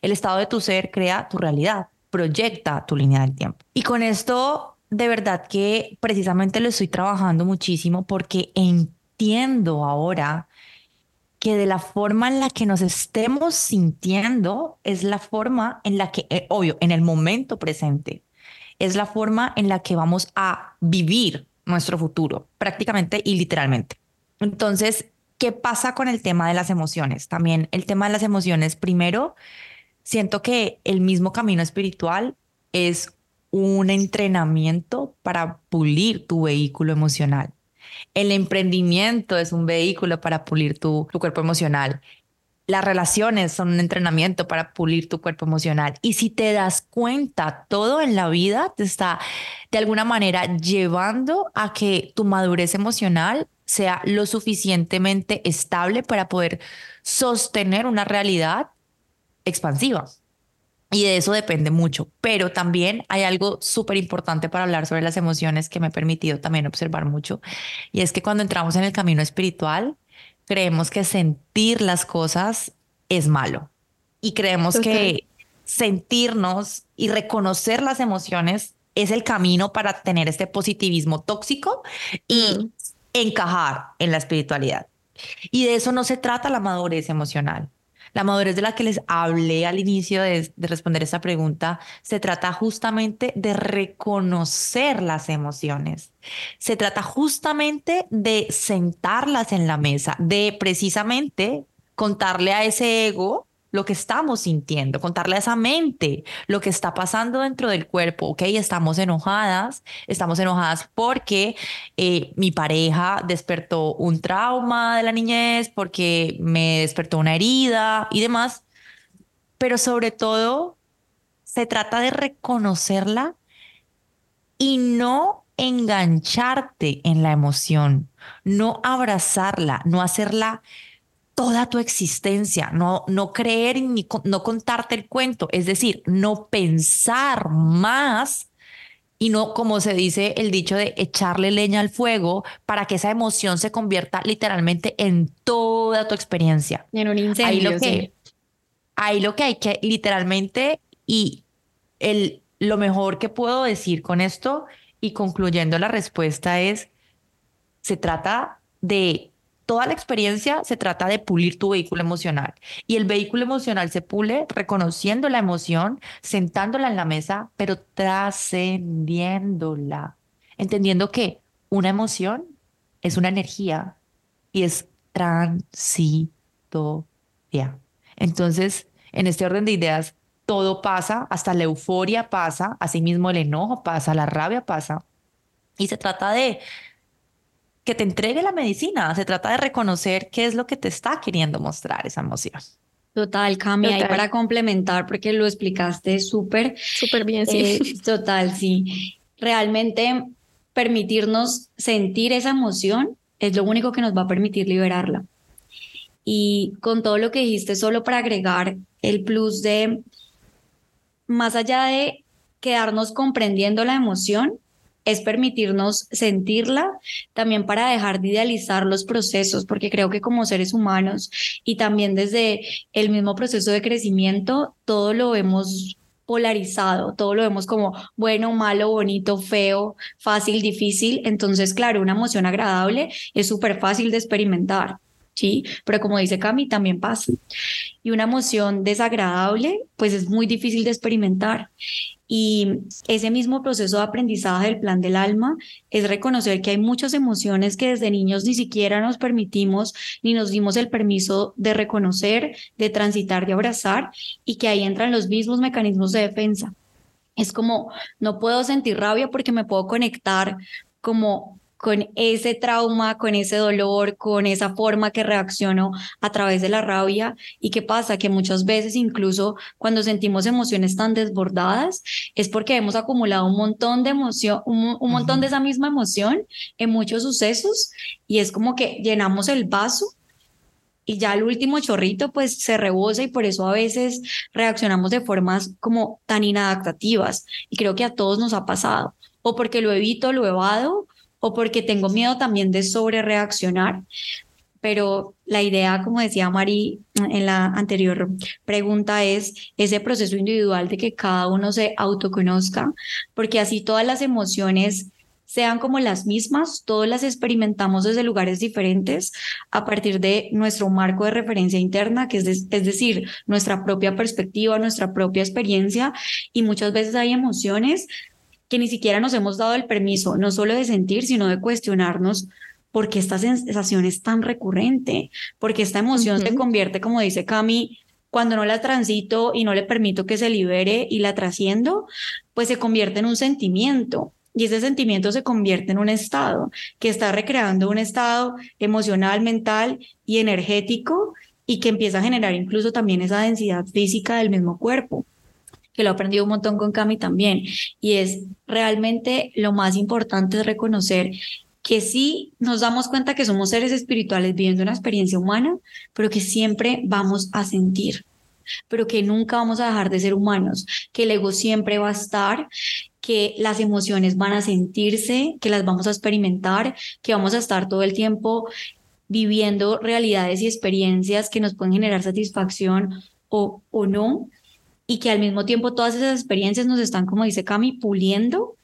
El estado de tu ser crea tu realidad proyecta tu línea del tiempo. Y con esto de verdad que precisamente lo estoy trabajando muchísimo porque entiendo ahora que de la forma en la que nos estemos sintiendo es la forma en la que, eh, obvio, en el momento presente, es la forma en la que vamos a vivir nuestro futuro, prácticamente y literalmente. Entonces, ¿qué pasa con el tema de las emociones? También el tema de las emociones, primero, siento que el mismo camino espiritual es un entrenamiento para pulir tu vehículo emocional. El emprendimiento es un vehículo para pulir tu, cuerpo emocional. Las relaciones son un entrenamiento para pulir tu cuerpo emocional. Y si te das cuenta, todo en la vida te está de alguna manera llevando a que tu madurez emocional sea lo suficientemente estable para poder sostener una realidad expansiva. Y de eso depende mucho. Pero también hay algo súper importante para hablar sobre las emociones que me ha permitido también observar mucho. Y es que cuando entramos en el camino espiritual, creemos que sentir las cosas es malo. Y creemos que sentirnos y reconocer las emociones es el camino para tener este positivismo tóxico y mm. encajar en la espiritualidad. Y de eso no se trata la madurez emocional. La madurez de la que les hablé al inicio de, responder esta pregunta se trata justamente de reconocer las emociones. Se trata justamente de sentarlas en la mesa, de precisamente contarle a ese ego lo que estamos sintiendo, contarle a esa mente lo que está pasando dentro del cuerpo, ¿ok? Estamos enojadas, estamos enojadas porque eh, mi pareja despertó un trauma de la niñez, porque me despertó una herida y demás, pero sobre todo se trata de reconocerla y no engancharte en la emoción, no abrazarla, no hacerla toda tu existencia, no, no creer ni no contarte el cuento, es decir, no pensar más y no, como se dice el dicho de echarle leña al fuego para que esa emoción se convierta literalmente en toda tu experiencia. En un incendio. Ahí lo que, ahí lo que hay que literalmente y el, lo mejor que puedo decir con esto y concluyendo la respuesta es, se trata de toda la experiencia se trata de pulir tu vehículo emocional. Y el vehículo emocional se pule reconociendo la emoción, sentándola en la mesa, pero trascendiéndola. Entendiendo que una emoción es una energía y es transitoria. Entonces, en este orden de ideas, todo pasa, hasta la euforia pasa, asimismo el enojo pasa, la rabia pasa. Y se trata de que te entregue la medicina. Se trata de reconocer qué es lo que te está queriendo mostrar esa emoción. Total, Cami, ahí para complementar, porque lo explicaste súper. Súper bien, sí. Eh, total, sí. Realmente permitirnos sentir esa emoción es lo único que nos va a permitir liberarla. Y con todo lo que dijiste, solo para agregar el plus de, más allá de quedarnos comprendiendo la emoción, es permitirnos sentirla, también para dejar de idealizar los procesos, porque creo que como seres humanos y también desde el mismo proceso de crecimiento, todo lo hemos polarizado, todo lo vemos como bueno, malo, bonito, feo, fácil, difícil. Entonces, claro, una emoción agradable es súper fácil de experimentar. ¿sí? Pero como dice Cami, también pasa. Y una emoción desagradable, pues es muy difícil de experimentar. Y ese mismo proceso de aprendizaje del plan del alma es reconocer que hay muchas emociones que desde niños ni siquiera nos permitimos ni nos dimos el permiso de reconocer, de transitar, de abrazar y que ahí entran los mismos mecanismos de defensa. Es como, no puedo sentir rabia porque me puedo conectar como con ese trauma, con ese dolor, con esa forma que reacciono a través de la rabia. ¿Y qué pasa? Que muchas veces incluso cuando sentimos emociones tan desbordadas es porque hemos acumulado un montón de emoción, un, montón de esa misma emoción en muchos sucesos y es como que llenamos el vaso y ya el último chorrito pues se rebosa y por eso a veces reaccionamos de formas como tan inadaptativas y creo que a todos nos ha pasado o porque lo evito, lo evado o porque tengo miedo también de sobre reaccionar. Pero la idea, como decía Mari en la anterior pregunta, es ese proceso individual de que cada uno se autoconozca, porque así todas las emociones sean como las mismas, todas las experimentamos desde lugares diferentes a partir de nuestro marco de referencia interna, que es, es decir, nuestra propia perspectiva, nuestra propia experiencia, y muchas veces hay emociones que ni siquiera nos hemos dado el permiso, no solo de sentir, sino de cuestionarnos por qué esta sensación es tan recurrente, porque esta emoción se convierte, como dice Cami, cuando no la transito y no le permito que se libere y la trasciendo, pues se convierte en un sentimiento. Y ese sentimiento se convierte en un estado que está recreando un estado emocional, mental y energético y que empieza a generar incluso también esa densidad física del mismo cuerpo que lo he aprendido un montón con Cami también, y es realmente lo más importante es reconocer que sí nos damos cuenta que somos seres espirituales viviendo una experiencia humana, pero que siempre vamos a sentir, pero que nunca vamos a dejar de ser humanos, que el ego siempre va a estar, que las emociones van a sentirse, que las vamos a experimentar, que vamos a estar todo el tiempo viviendo realidades y experiencias que nos pueden generar satisfacción o, o no, y que al mismo tiempo todas esas experiencias nos están, como dice Cami, puliendo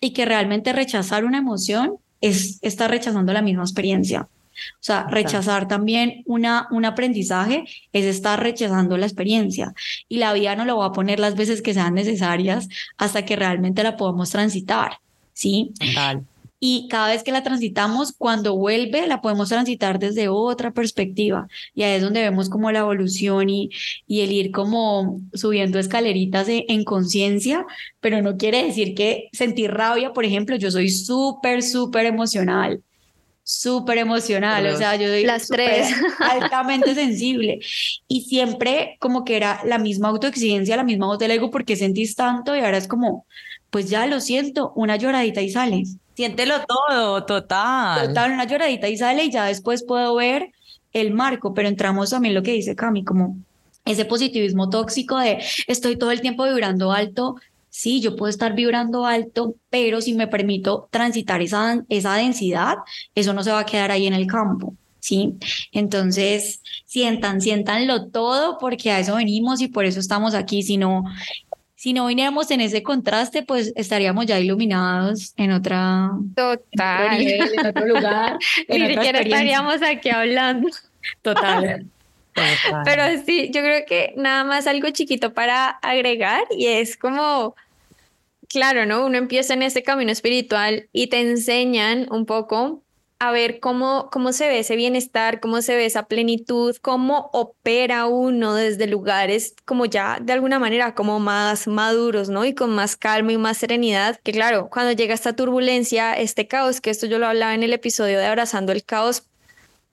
y que realmente rechazar una emoción es estar rechazando la misma experiencia. O sea, rechazar también una, un aprendizaje es estar rechazando la experiencia y la vida no lo va a poner las veces que sean necesarias hasta que realmente la podamos transitar, ¿sí? Total y cada vez que la transitamos, cuando vuelve, la podemos transitar desde otra perspectiva. Y ahí es donde vemos como la evolución y, y el ir como subiendo escaleritas en conciencia, pero no quiere decir que sentir rabia, por ejemplo, yo soy súper, súper emocional súper emocional, o sea, yo soy las tres altamente sensible y siempre como que era la misma autoexigencia, la misma voz del ego, porque sentís tanto y ahora es como, pues ya lo siento, una lloradita y sale. Siéntelo todo, total. Total, una lloradita y sale y ya después puedo ver el marco, pero entramos también lo que dice Cami, como ese positivismo tóxico de estoy todo el tiempo vibrando alto. Sí, yo puedo estar vibrando alto, pero si me permito transitar esa, esa densidad, eso no se va a quedar ahí en el campo. ¿sí? Entonces, sientan, siéntanlo todo porque a eso venimos y por eso estamos aquí, sino si no viniéramos en ese contraste, pues estaríamos ya iluminados en otra total en otro lugar. Ni siquiera estaríamos aquí hablando. Total. Pero sí, yo creo que nada más algo chiquito para agregar y es como, claro, ¿no? Uno empieza en ese camino espiritual y te enseñan un poco a ver cómo, cómo se ve ese bienestar, cómo se ve esa plenitud, cómo opera uno desde lugares como ya de alguna manera como más maduros, ¿no? Y con más calma y más serenidad, que claro, cuando llega esta turbulencia, este caos, que esto yo lo hablaba en el episodio de Abrazando el Caos,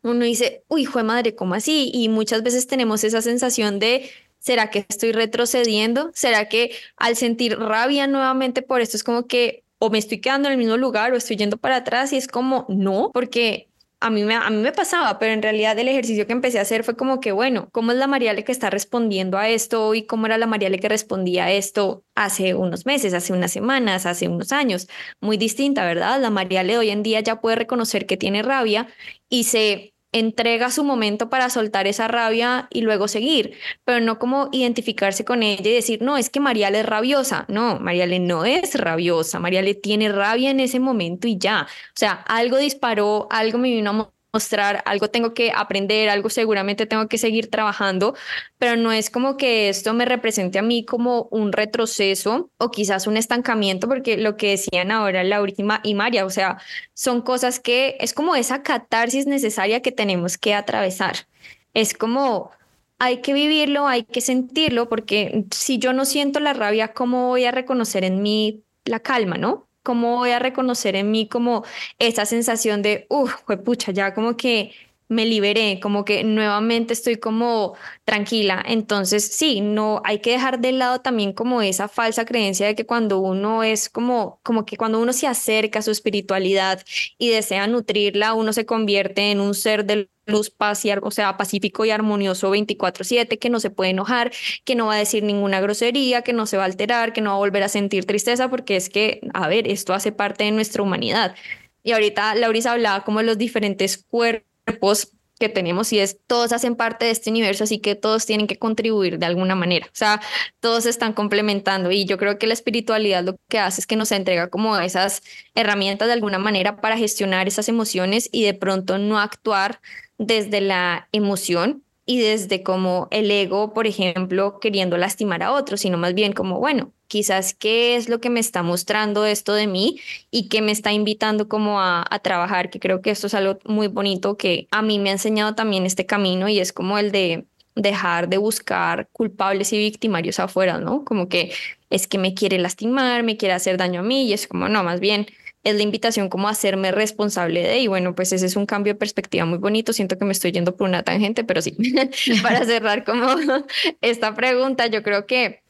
uno dice, uy, fue madre, ¿cómo así? Y muchas veces tenemos esa sensación de ¿Será que estoy retrocediendo? ¿Será que al sentir rabia nuevamente por esto es como que o me estoy quedando en el mismo lugar o estoy yendo para atrás y es como, no, porque a mí, me, a mí me pasaba, pero en realidad el ejercicio que empecé a hacer fue como que, bueno, ¿cómo es la Mariale que está respondiendo a esto y cómo era la Mariale que respondía a esto hace unos meses, hace unas semanas, hace unos años? Muy distinta, ¿verdad? La Mariale hoy en día ya puede reconocer que tiene rabia y se entrega su momento para soltar esa rabia y luego seguir, pero no como identificarse con ella y decir, no, es que Mariale es rabiosa. No, Mariale no es rabiosa, Mariale tiene rabia en ese momento y ya. O sea, algo disparó, algo me vino a mostrar, algo tengo que aprender, algo seguramente tengo que seguir trabajando, pero no es como que esto me represente a mí como un retroceso o quizás un estancamiento, porque lo que decían ahora Laura y María, o sea, son cosas que es como esa catarsis necesaria que tenemos que atravesar. Es como hay que vivirlo, hay que sentirlo, porque si yo no siento la rabia, ¿cómo voy a reconocer en mí la calma, no? ¿Cómo voy a reconocer en mí como esa sensación de, uff, pucha, ya como que me liberé, como que nuevamente estoy como tranquila. Entonces, sí, no hay que dejar de lado también como esa falsa creencia de que cuando uno es como como que cuando uno se acerca a su espiritualidad y desea nutrirla, uno se convierte en un ser de luz, paz y, o sea, pacífico y armonioso 24/7, que no se puede enojar, que no va a decir ninguna grosería, que no se va a alterar, que no va a volver a sentir tristeza, porque es que, a ver, esto hace parte de nuestra humanidad. Y ahorita Laurisa hablaba como de los diferentes cuerpos que tenemos y es todos hacen parte de este universo, así que todos tienen que contribuir de alguna manera. O sea, todos se están complementando y yo creo que la espiritualidad lo que hace es que nos entrega como esas herramientas de alguna manera para gestionar esas emociones y de pronto no actuar desde la emoción, y desde como el ego, por ejemplo, queriendo lastimar a otros, sino más bien como, bueno, quizás qué es lo que me está mostrando esto de mí y que me está invitando como a, a, trabajar, que creo que esto es algo muy bonito que a mí me ha enseñado también este camino y es como el de dejar de buscar culpables y victimarios afuera, ¿no? Como que es que me quiere lastimar, me quiere hacer daño a mí y es como, no, más bien es la invitación como a hacerme responsable de, y bueno, pues ese es un cambio de perspectiva muy bonito, siento que me estoy yendo por una tangente, pero sí, para cerrar como esta pregunta, yo creo que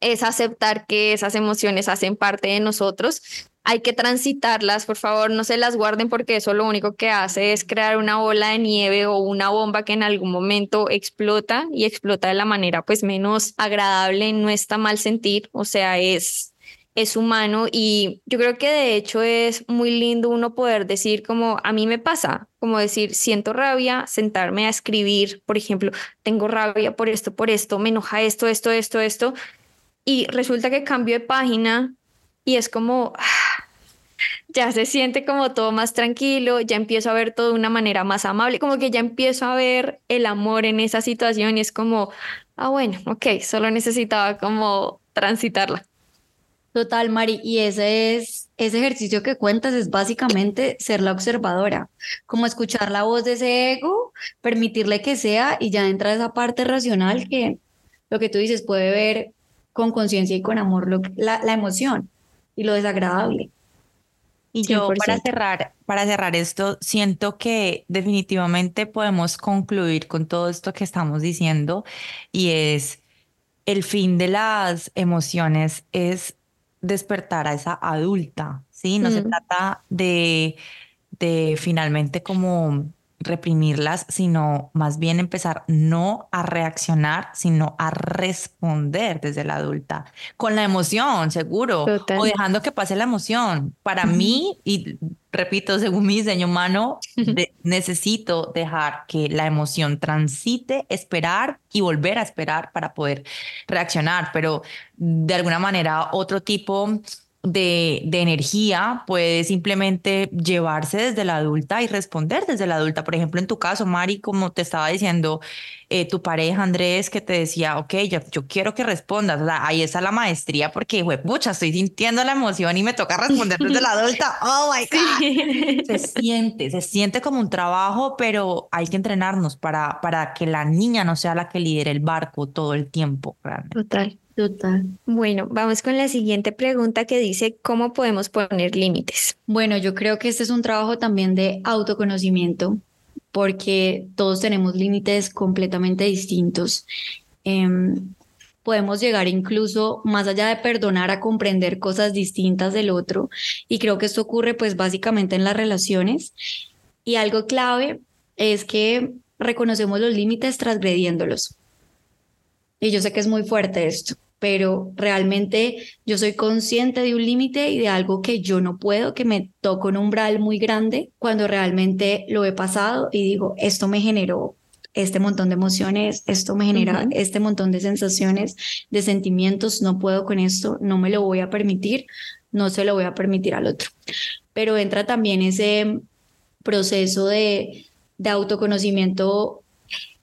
es aceptar que esas emociones hacen parte de nosotros. Hay que transitarlas, por favor, no se las guarden porque eso lo único que hace es crear una bola de nieve o una bomba que en algún momento explota y explota de la manera pues menos agradable, no está mal sentir, o sea, es es humano y yo creo que de hecho es muy lindo uno poder decir como a mí me pasa, como decir siento rabia, sentarme a escribir, por ejemplo, tengo rabia por esto, por esto, me enoja esto, esto, esto, esto y resulta que cambio de página y es como ya se siente como todo más tranquilo, ya empiezo a ver todo de una manera más amable, como que ya empiezo a ver el amor en esa situación y es como, ah, bueno, ok, solo necesitaba como transitarla. Total, Mari, y ese es ese ejercicio que cuentas es básicamente ser la observadora, como escuchar la voz de ese ego, permitirle que sea y ya entra esa parte racional que lo que tú dices puede ver con conciencia y con amor lo, la, la, emoción y lo desagradable. Y yo para cerrar, para cerrar esto, siento que definitivamente podemos concluir con todo esto que estamos diciendo y es el fin de las emociones es despertar a esa adulta, ¿sí? No se trata de, de finalmente como reprimirlas, sino más bien empezar no a reaccionar, sino a responder desde la adulta, con la emoción, seguro, o dejando que pase la emoción. Para mí, y repito, según mi diseño humano, necesito dejar que la emoción transite, esperar y volver a esperar para poder reaccionar, pero de alguna manera otro tipo de, de, energía puede simplemente llevarse desde la adulta y responder desde la adulta. Por ejemplo, en tu caso, Mari, como te estaba diciendo, eh, tu pareja Andrés que te decía, ok, yo, yo quiero que respondas. ahí está la maestría porque, güey, pucha, estoy sintiendo la emoción y me toca responder desde la adulta. Oh my God. Se siente, se siente como un trabajo, pero hay que entrenarnos para, para que la niña no sea la que lidere el barco todo el tiempo. Total. Total. Bueno, vamos con la siguiente pregunta que dice, ¿cómo podemos poner límites? Bueno, yo creo que este es un trabajo también de autoconocimiento, porque todos tenemos límites completamente distintos. Em, podemos llegar incluso más allá de perdonar a comprender cosas distintas del otro y creo que esto ocurre pues básicamente en las relaciones Y algo clave es que reconocemos los límites transgrediéndolos. Y yo sé que es muy fuerte esto, pero realmente yo soy consciente de un límite y de algo que yo no puedo, que me toco un umbral muy grande cuando realmente lo he pasado y digo, esto me generó este montón de emociones, esto me genera este montón de sensaciones, de sentimientos, no puedo con esto, no me lo voy a permitir, no se lo voy a permitir al otro. Pero entra también ese proceso de, de autoconocimiento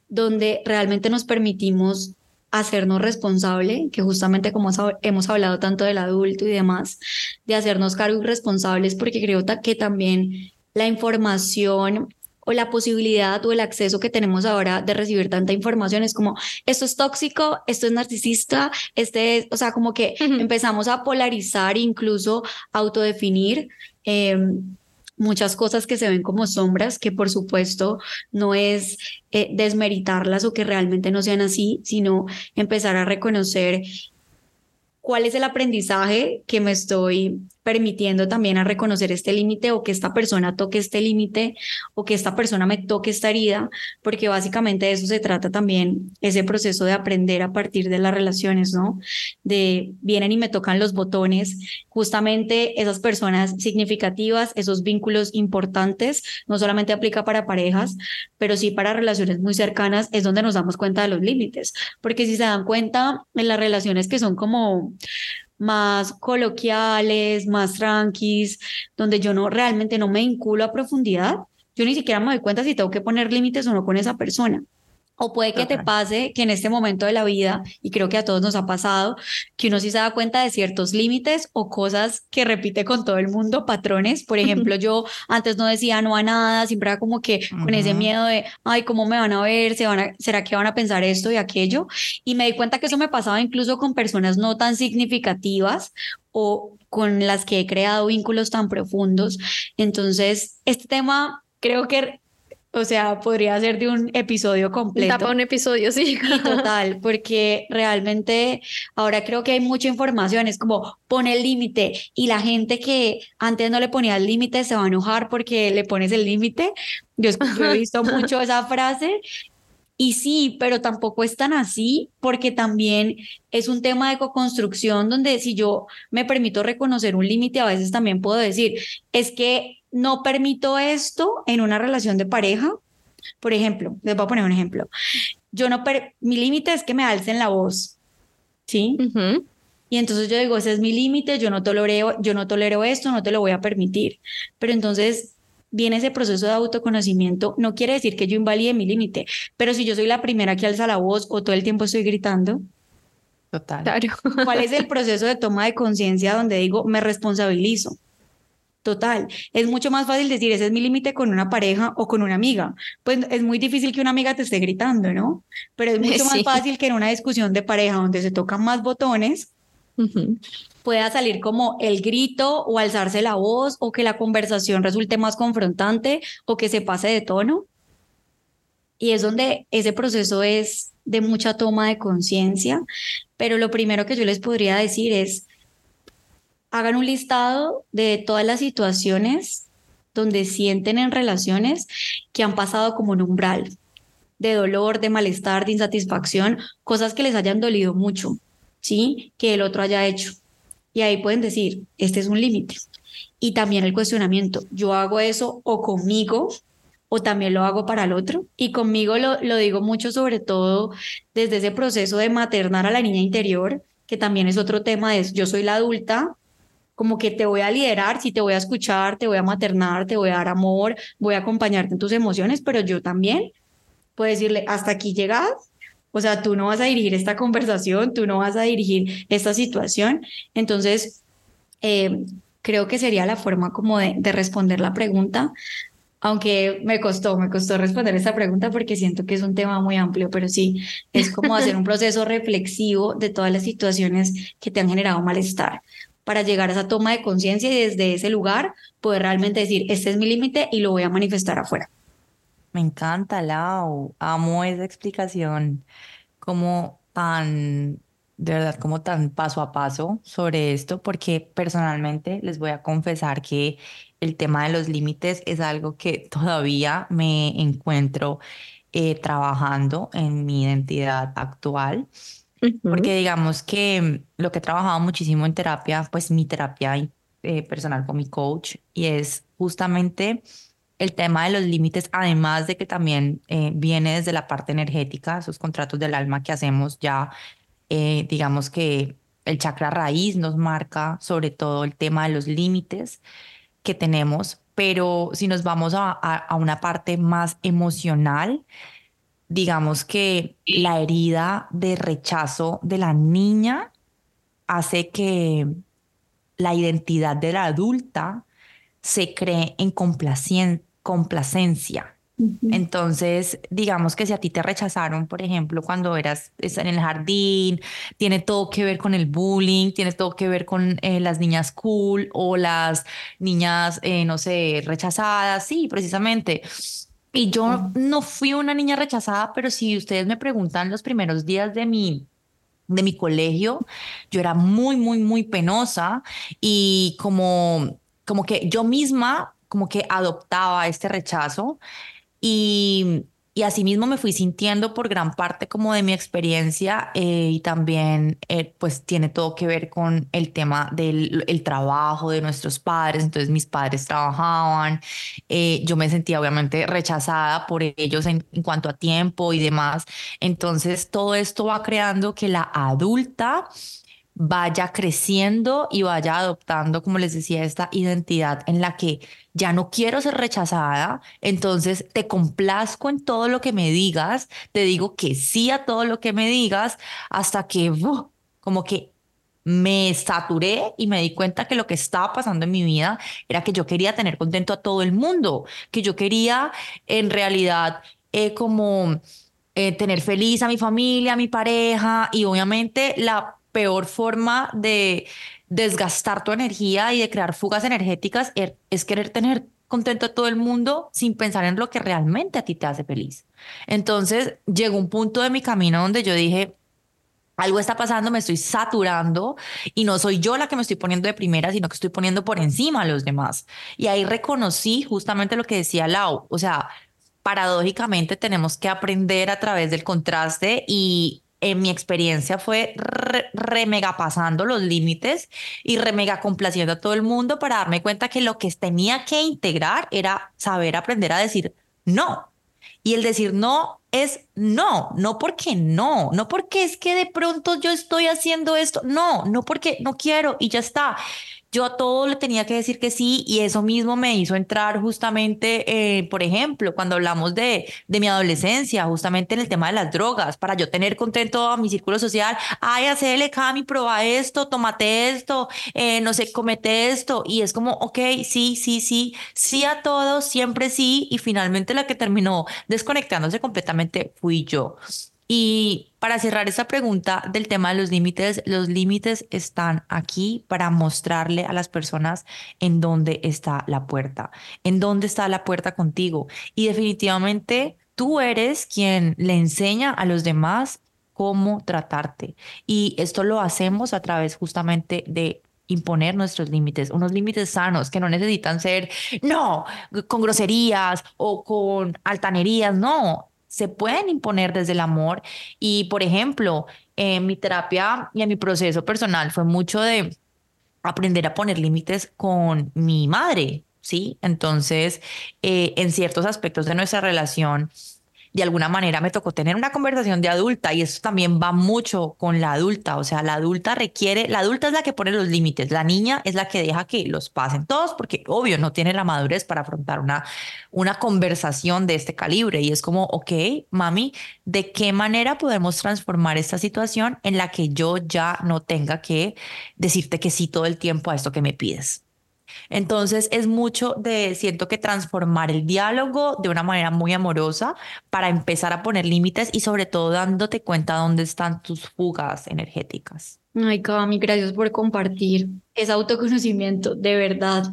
donde realmente nos permitimos hacernos responsable, que justamente como hemos hablado tanto del adulto y demás, de hacernos cargos responsables, porque creo que también la información o la posibilidad o el acceso que tenemos ahora de recibir tanta información es como, esto es tóxico, esto es narcisista, este es, o sea, como que empezamos a polarizar, incluso autodefinir. Eh, muchas cosas que se ven como sombras, que por supuesto no es eh, desmeritarlas o que realmente no sean así, sino empezar a reconocer cuál es el aprendizaje que me estoy permitiendo también a reconocer este límite o que esta persona toque este límite o que esta persona me toque esta herida, porque básicamente de eso se trata también ese proceso de aprender a partir de las relaciones, ¿no? De vienen y me tocan los botones, justamente esas personas significativas, esos vínculos importantes, no solamente aplica para parejas, pero sí para relaciones muy cercanas, es donde nos damos cuenta de los límites, porque si se dan cuenta en las relaciones que son como más coloquiales, más tranquis, donde yo no realmente no me vinculo a profundidad, yo ni siquiera me doy cuenta si tengo que poner límites o no con esa persona. O puede que te pase que en este momento de la vida, y creo que a todos nos ha pasado, que uno sí se da cuenta de ciertos límites o cosas que repite con todo el mundo, patrones. Por ejemplo, yo antes no decía no a nada, siempre era como que con ese miedo de, ay, ¿cómo me van a ver? ¿Se van a, ¿Será que van a pensar esto y aquello? Y me di cuenta que eso me pasaba incluso con personas no tan significativas o con las que he creado vínculos tan profundos. Entonces, este tema creo que o sea, podría ser de un episodio completo. Tapa un episodio, sí. total, porque realmente ahora creo que hay mucha información, es como pone el límite y la gente que antes no le ponía el límite se va a enojar porque le pones el límite. Yo, he visto mucho esa frase y sí, pero tampoco es tan así porque también es un tema de co-construcción donde si yo me permito reconocer un límite, a veces también puedo decir, es que no permito esto en una relación de pareja. Por ejemplo, les voy a poner un ejemplo. Yo no, mi límite es que me alcen la voz, ¿sí? Y entonces yo digo, ese es mi límite, yo no tolero, yo no tolero esto, no te lo voy a permitir. Pero entonces viene ese proceso de autoconocimiento, no quiere decir que yo invalide mi límite, pero si yo soy la primera que alza la voz o todo el tiempo estoy gritando, Total. ¿Cuál es el proceso de toma de conciencia donde digo, me responsabilizo? Total, es mucho más fácil decir, ese es mi límite con una pareja o con una amiga. Pues es muy difícil que una amiga te esté gritando, ¿no? Pero es mucho más fácil que en una discusión de pareja donde se tocan más botones, pueda salir como el grito o alzarse la voz o que la conversación resulte más confrontante o que se pase de tono. Y es donde ese proceso es de mucha toma de conciencia. Pero lo primero que yo les podría decir es, hagan un listado de todas las situaciones donde sienten en relaciones que han pasado como un umbral de dolor, de malestar, de insatisfacción, cosas que les hayan dolido mucho, ¿sí? Que el otro haya hecho. Y ahí pueden decir, este es un límite. Y también el cuestionamiento, yo hago eso o conmigo o también lo hago para el otro. Y conmigo lo, digo mucho, sobre todo desde ese proceso de maternar a la niña interior, que también es otro tema, es yo soy la adulta, como que te voy a liderar, sí te voy a escuchar, te voy a maternar, te voy a dar amor, voy a acompañarte en tus emociones, pero yo también puedo decirle, hasta aquí llegas, o sea, tú no vas a dirigir esta conversación, tú no vas a dirigir esta situación. Entonces, eh, creo que sería la forma como de, de responder la pregunta, aunque me costó, me costó responder esta pregunta porque siento que es un tema muy amplio, pero sí, es como hacer un proceso reflexivo de todas las situaciones que te han generado malestar para llegar a esa toma de conciencia y desde ese lugar poder realmente decir, este es mi límite y lo voy a manifestar afuera. Me encanta, Lau. Amo esa explicación como tan de verdad como tan paso a paso sobre esto, porque personalmente les voy a confesar que el tema de los límites es algo que todavía me encuentro eh, trabajando en mi identidad actual. Porque digamos que lo que he trabajado muchísimo en terapia, pues mi terapia eh, personal con mi coach, y es justamente el tema de los límites, además de que también eh, viene desde la parte energética, esos contratos del alma que hacemos ya, digamos que el chakra raíz nos marca sobre todo el tema de los límites que tenemos, pero si nos vamos a, una parte más emocional, digamos que la herida de rechazo de la niña hace que la identidad de la adulta se cree en complacencia. Entonces, digamos que si a ti te rechazaron, por ejemplo, cuando eras en el jardín, tiene todo que ver con el bullying, tiene todo que ver con eh, las niñas cool o las niñas, eh, no sé, rechazadas, sí, precisamente. Y yo no fui una niña rechazada, pero si ustedes me preguntan los primeros días de mi de mi colegio, yo era muy, muy, muy penosa y como, como que yo misma como que adoptaba este rechazo y, y asimismo me fui sintiendo por gran parte como de mi experiencia eh, y también eh, pues tiene todo que ver con el tema del el trabajo de nuestros padres. Entonces mis padres trabajaban, eh, yo me sentía obviamente rechazada por ellos en, en cuanto a tiempo y demás. Entonces todo esto va creando que la adulta vaya creciendo y vaya adoptando, como les decía, esta identidad en la que ya no quiero ser rechazada, entonces te complazco en todo lo que me digas, te digo que sí a todo lo que me digas, hasta que como que me saturé y me di cuenta que lo que estaba pasando en mi vida era que yo quería tener contento a todo el mundo, que yo quería en realidad eh, como eh, tener feliz a mi familia, a mi pareja y obviamente la peor forma de desgastar tu energía y de crear fugas energéticas er, es querer tener contento a todo el mundo sin pensar en lo que realmente a ti te hace feliz. Entonces llegó un punto de mi camino donde yo dije, algo está pasando, me estoy saturando y no soy yo la que me estoy poniendo de primera, sino que estoy poniendo por encima a los demás. Y ahí reconocí justamente lo que decía Lau, o sea, paradójicamente tenemos que aprender a través del contraste y en mi experiencia fue re, mega pasando los límites y re mega complaciendo a todo el mundo para darme cuenta que lo que tenía que integrar era saber aprender a decir no. Y el decir no es no, no porque no, no porque es que de pronto yo estoy haciendo esto, no, no porque no quiero y ya está yo a todo le tenía que decir que sí y eso mismo me hizo entrar justamente, eh, por ejemplo, cuando hablamos de, de mi adolescencia, justamente en el tema de las drogas, para yo tener contento a mi círculo social, ay, hacele Cami, prueba esto, tomate esto, eh, no sé, comete esto, y es como, ok, sí, sí, sí, sí a todo, siempre sí, y finalmente la que terminó desconectándose completamente fui yo. Y para cerrar esta pregunta del tema de los límites, los límites están aquí para mostrarle a las personas en dónde está la puerta, en dónde está la puerta contigo. Y definitivamente tú eres quien le enseña a los demás cómo tratarte. Y esto lo hacemos a través justamente de imponer nuestros límites, unos límites sanos que no necesitan ser, no, con groserías o con altanerías, no, se pueden imponer desde el amor. Y, por ejemplo, en mi terapia y en mi proceso personal fue mucho de aprender a poner límites con mi madre, ¿sí? Entonces, eh, en ciertos aspectos de nuestra relación, de alguna manera me tocó tener una conversación de adulta y eso también va mucho con la adulta, o sea, la adulta requiere, la adulta es la que pone los límites, la niña es la que deja que los pasen todos porque obvio no tiene la madurez para afrontar una, una conversación de este calibre y es como, ok, mami, ¿de qué manera podemos transformar esta situación en la que yo ya no tenga que decirte que sí todo el tiempo a esto que me pides? Entonces es mucho de, siento que transformar el diálogo de una manera muy amorosa para empezar a poner límites y sobre todo dándote cuenta dónde están tus fugas energéticas. Ay, Cami, gracias por compartir. Es autoconocimiento, de verdad.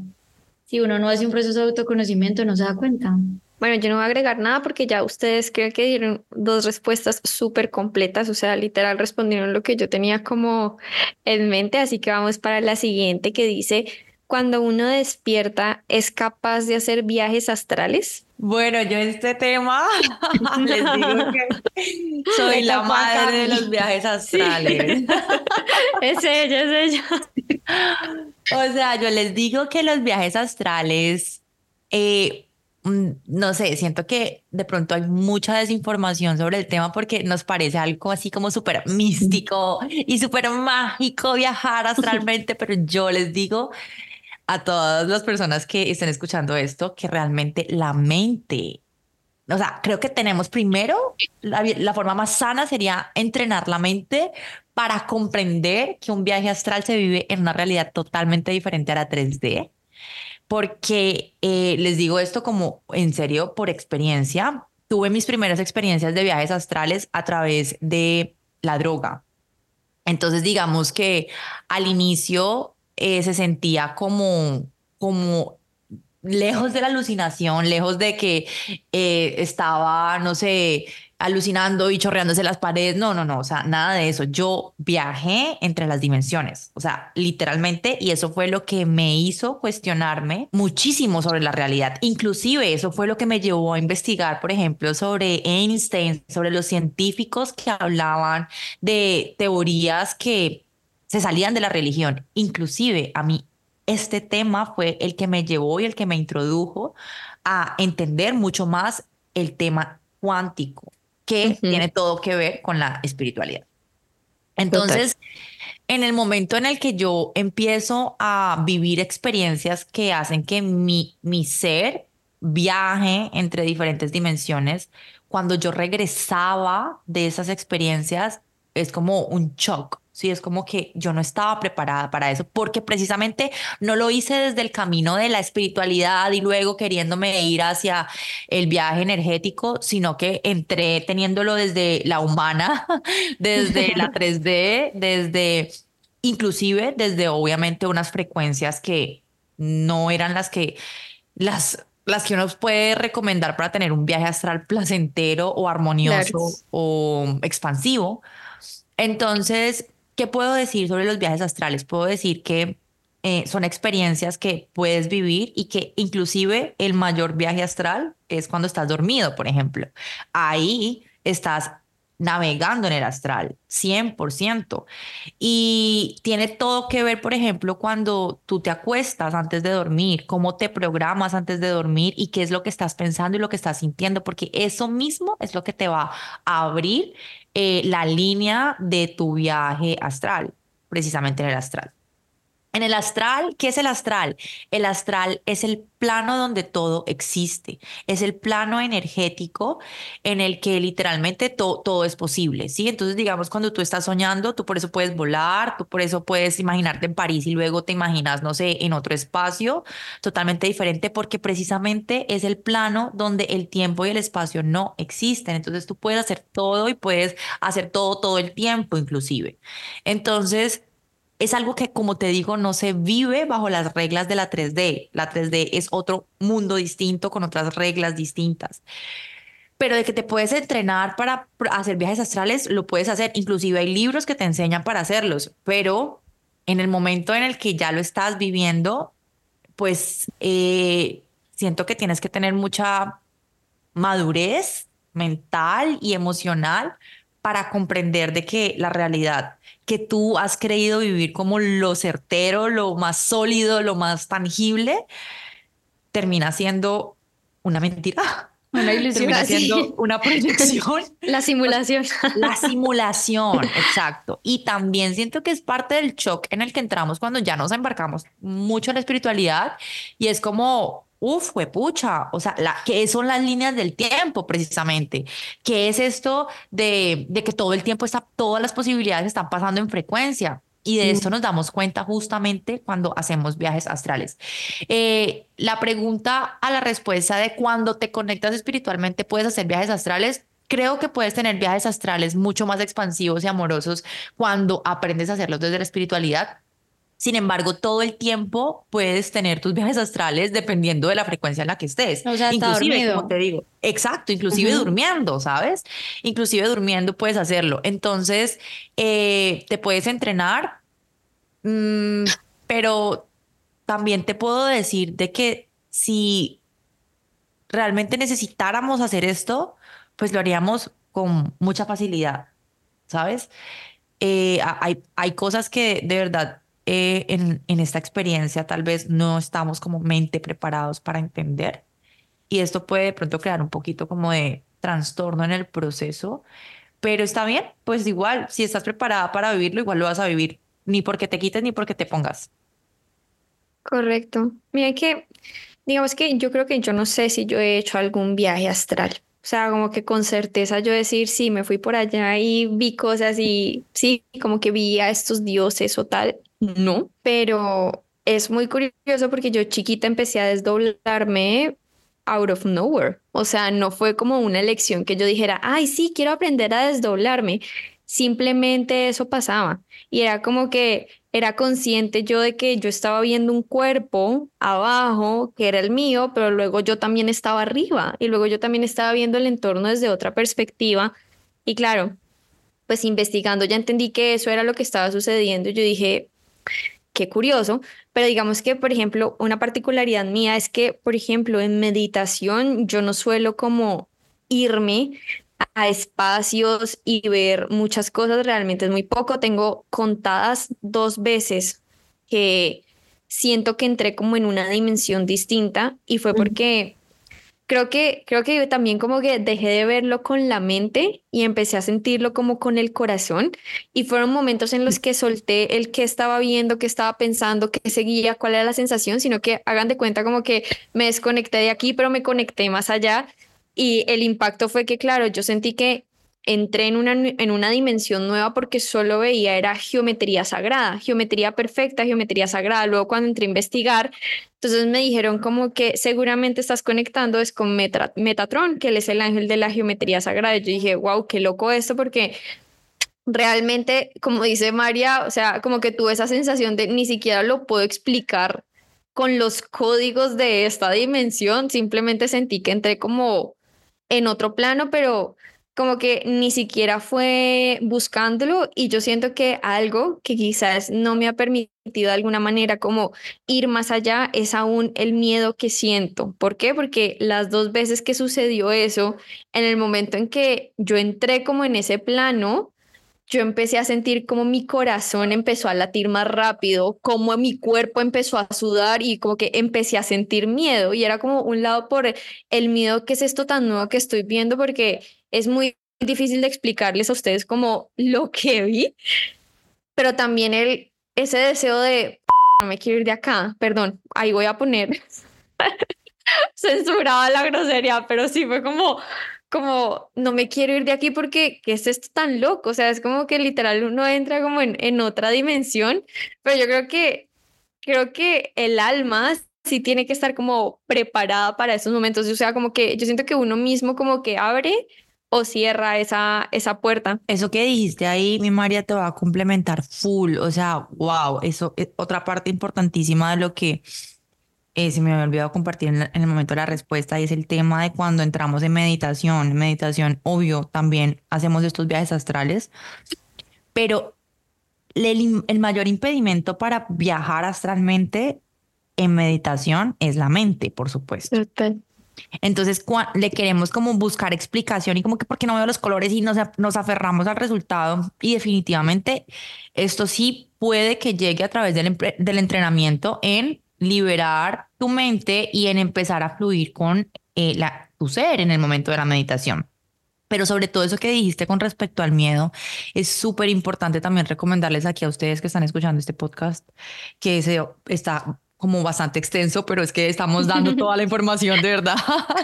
Si uno no hace un proceso de autoconocimiento, no se da cuenta. Bueno, yo no voy a agregar nada porque ya ustedes creo que dieron dos respuestas súper completas, o sea, literal respondieron lo que yo tenía como en mente, así que vamos para la siguiente que dice, cuando uno despierta, ¿es capaz de hacer viajes astrales? Bueno, yo este tema les digo que soy la madre de los viajes astrales. es ella, es ella. o sea, yo les digo que los viajes astrales, eh, mm, no sé, siento que de pronto hay mucha desinformación sobre el tema porque nos parece algo así como súper místico y súper mágico viajar astralmente, pero yo les digo a todas las personas que estén escuchando esto que realmente la mente, o sea, creo que tenemos primero, la, forma más sana sería entrenar la mente para comprender que un viaje astral se vive en una realidad totalmente diferente a la 3D. Porque eh, les digo esto como en serio por experiencia. Tuve mis primeras experiencias de viajes astrales a través de la droga. Entonces, digamos que al inicio eh, se sentía como, como lejos de la alucinación, lejos de que eh, estaba, no sé, alucinando y chorreándose las paredes. No, no, no, o sea, nada de eso. Yo viajé entre las dimensiones, o sea, literalmente, y eso fue lo que me hizo cuestionarme muchísimo sobre la realidad. Inclusive eso fue lo que me llevó a investigar, por ejemplo, sobre Einstein, sobre los científicos que hablaban de teorías que se salían de la religión. Inclusive a mí este tema fue el que me llevó y el que me introdujo a entender mucho más el tema cuántico, que tiene todo que ver con la espiritualidad. Entonces, en el momento en el que yo empiezo a vivir experiencias que hacen que mi, mi ser viaje entre diferentes dimensiones, cuando yo regresaba de esas experiencias, es como un shock, Sí, es como que yo no estaba preparada para eso, porque precisamente no lo hice desde el camino de la espiritualidad y luego queriéndome ir hacia el viaje energético, sino que entré teniéndolo desde la humana, desde la 3D, desde inclusive desde obviamente unas frecuencias que no eran las que las las que uno puede recomendar para tener un viaje astral placentero o armonioso o expansivo. Entonces, ¿Qué puedo decir sobre los viajes astrales? Puedo decir que eh, son experiencias que puedes vivir y que inclusive el mayor viaje astral es cuando estás dormido, por ejemplo. Ahí estás navegando en el astral, 100%. Y tiene todo que ver, por ejemplo, cuando tú te acuestas antes de dormir, cómo te programas antes de dormir y qué es lo que estás pensando y lo que estás sintiendo, porque eso mismo es lo que te va a abrir eh, la línea de tu viaje astral, precisamente en el astral. En el astral, ¿qué es el astral? El astral es el plano donde todo existe, es el plano energético en el que literalmente todo es posible, ¿sí? Entonces, digamos, cuando tú estás soñando, tú por eso puedes volar, tú por eso puedes imaginarte en París y luego te imaginas, no sé, en otro espacio totalmente diferente, porque precisamente es el plano donde el tiempo y el espacio no existen. Entonces, tú puedes hacer todo y puedes hacer todo todo el tiempo, inclusive. Entonces, es algo que, como te digo, no se vive bajo las reglas de la 3D. La 3D es otro mundo distinto con otras reglas distintas. Pero de que te puedes entrenar para hacer viajes astrales, lo puedes hacer. Inclusive hay libros que te enseñan para hacerlos, pero en el momento en el que ya lo estás viviendo, pues eh, siento que tienes que tener mucha madurez mental y emocional para comprender de que la realidad que tú has creído vivir como lo certero, lo más sólido, lo más tangible, termina siendo una mentira. Una ilusión. Termina siendo una proyección. La simulación. La simulación, exacto. Y también siento que es parte del shock en el que entramos cuando ya nos embarcamos mucho en la espiritualidad y es como, uf, fue pucha, o sea, la, ¿qué son las líneas del tiempo precisamente? ¿Qué es esto de, de que todo el tiempo está, todas las posibilidades están pasando en frecuencia? Y de esto nos damos cuenta justamente cuando hacemos viajes astrales. Eh, la pregunta a la respuesta de cuando te conectas espiritualmente puedes hacer viajes astrales. Creo que puedes tener viajes astrales mucho más expansivos y amorosos cuando aprendes a hacerlos desde la espiritualidad, Sin embargo, todo el tiempo puedes tener tus viajes astrales dependiendo de la frecuencia en la que estés. O sea, inclusive, como te digo, exacto, inclusive durmiendo, ¿sabes? Inclusive durmiendo puedes hacerlo. Entonces, eh, te puedes entrenar, mm, pero también te puedo decir de que si realmente necesitáramos hacer esto, pues lo haríamos con mucha facilidad, ¿sabes? Eh, hay, hay cosas que de verdad eh, en, esta experiencia tal vez no estamos como mente preparados para entender. Y esto puede de pronto crear un poquito como de trastorno en el proceso, pero está bien, pues igual, si estás preparada para vivirlo, igual lo vas a vivir, ni porque te quites ni porque te pongas. Correcto. Mira que, digamos que yo creo que yo no sé si yo he hecho algún viaje astral. O sea, como que con certeza yo decir, sí, me fui por allá y vi cosas y sí, como que vi a estos dioses o tal no, pero es muy curioso porque yo chiquita empecé a desdoblarme out of nowhere. O sea, no fue como una elección que yo dijera, ay, sí, quiero aprender a desdoblarme. Simplemente eso pasaba. Y era como que era consciente yo de que yo estaba viendo un cuerpo abajo, que era el mío, pero luego yo también estaba arriba y luego yo también estaba viendo el entorno desde otra perspectiva. Y claro, pues investigando ya entendí que eso era lo que estaba sucediendo. Yo dije, qué curioso, pero digamos que, por ejemplo, una particularidad mía es que, por ejemplo, en meditación yo no suelo como irme a espacios y ver muchas cosas, realmente es muy poco. Tengo contadas dos veces que siento que entré como en una dimensión distinta y fue porque creo que, creo que yo también como que dejé de verlo con la mente y empecé a sentirlo como con el corazón. Y fueron momentos en los que solté el que estaba viendo, que estaba pensando, que seguía, cuál era la sensación, sino que hagan de cuenta como que me desconecté de aquí, pero me conecté más allá. Y el impacto fue que, claro, yo sentí que entré en una, en una dimensión nueva porque solo veía era geometría sagrada, geometría perfecta, geometría sagrada. Luego cuando entré a investigar, entonces me dijeron como que seguramente estás conectando es con Metatron, que él es el ángel de la geometría sagrada. yo dije, wow, qué loco esto porque realmente, como dice María, o sea, como que tuve esa sensación de ni siquiera lo puedo explicar con los códigos de esta dimensión, simplemente sentí que entré como en otro plano, pero como que ni siquiera fue buscándolo y yo siento que algo que quizás no me ha permitido de alguna manera como ir más allá es aún el miedo que siento. ¿Por qué? Porque las dos veces que sucedió eso, en el momento en que yo entré como en ese plano, yo empecé a sentir como mi corazón empezó a latir más rápido, como mi cuerpo empezó a sudar y como que empecé a sentir miedo y era como un lado por el miedo que es esto tan nuevo que estoy viendo porque es muy difícil de explicarles a ustedes como lo que vi, pero también el, ese deseo de no me quiero ir de acá, perdón, ahí voy a poner censurada la grosería, pero sí fue como, como, no me quiero ir de aquí porque, ¿qué es esto tan loco? O sea, es como que literal uno entra como en, en otra dimensión, pero yo creo que, creo que el alma sí tiene que estar como preparada para esos momentos, o sea, como que yo siento que uno mismo como que abre o cierra esa, esa puerta. Eso que dijiste ahí, mi María, te va a complementar full. O sea, wow, eso es otra parte importantísima de lo que eh, se me había olvidado compartir en, el momento de la respuesta y es el tema de cuando entramos en meditación. En meditación, obvio, también hacemos estos viajes astrales, pero el, el mayor impedimento para viajar astralmente en meditación es la mente, por supuesto. Total. Entonces le queremos como buscar explicación y como que porque no veo los colores y nos, nos aferramos al resultado y definitivamente esto sí puede que llegue a través del, del entrenamiento en liberar tu mente y en empezar a fluir con eh, la, tu ser en el momento de la meditación. Pero sobre todo eso que dijiste con respecto al miedo, es súper importante también recomendarles aquí a ustedes que están escuchando este podcast que ese está como bastante extenso, pero es que estamos dando toda la información de verdad.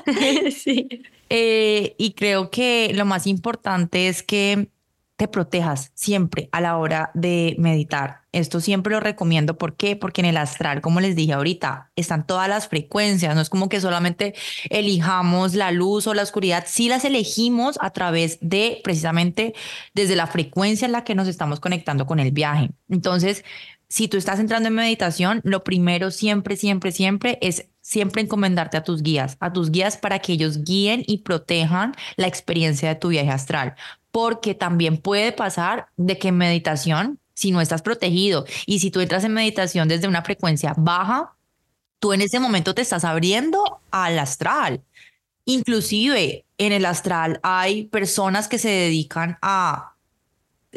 sí. Eh, y creo que lo más importante es que te protejas siempre a la hora de meditar. Esto siempre lo recomiendo. ¿Por qué? Porque en el astral, como les dije ahorita, están todas las frecuencias. No es como que solamente elijamos la luz o la oscuridad. Sí las elegimos a través de precisamente desde la frecuencia en la que nos estamos conectando con el viaje. Entonces, si tú estás entrando en meditación, lo primero siempre, siempre, siempre es siempre encomendarte a tus guías, a tus guías para que ellos guíen y protejan la experiencia de tu viaje astral porque también puede pasar de que en meditación, si no estás protegido y si tú entras en meditación desde una frecuencia baja, tú en ese momento te estás abriendo al astral. Inclusive en el astral hay personas que se dedican a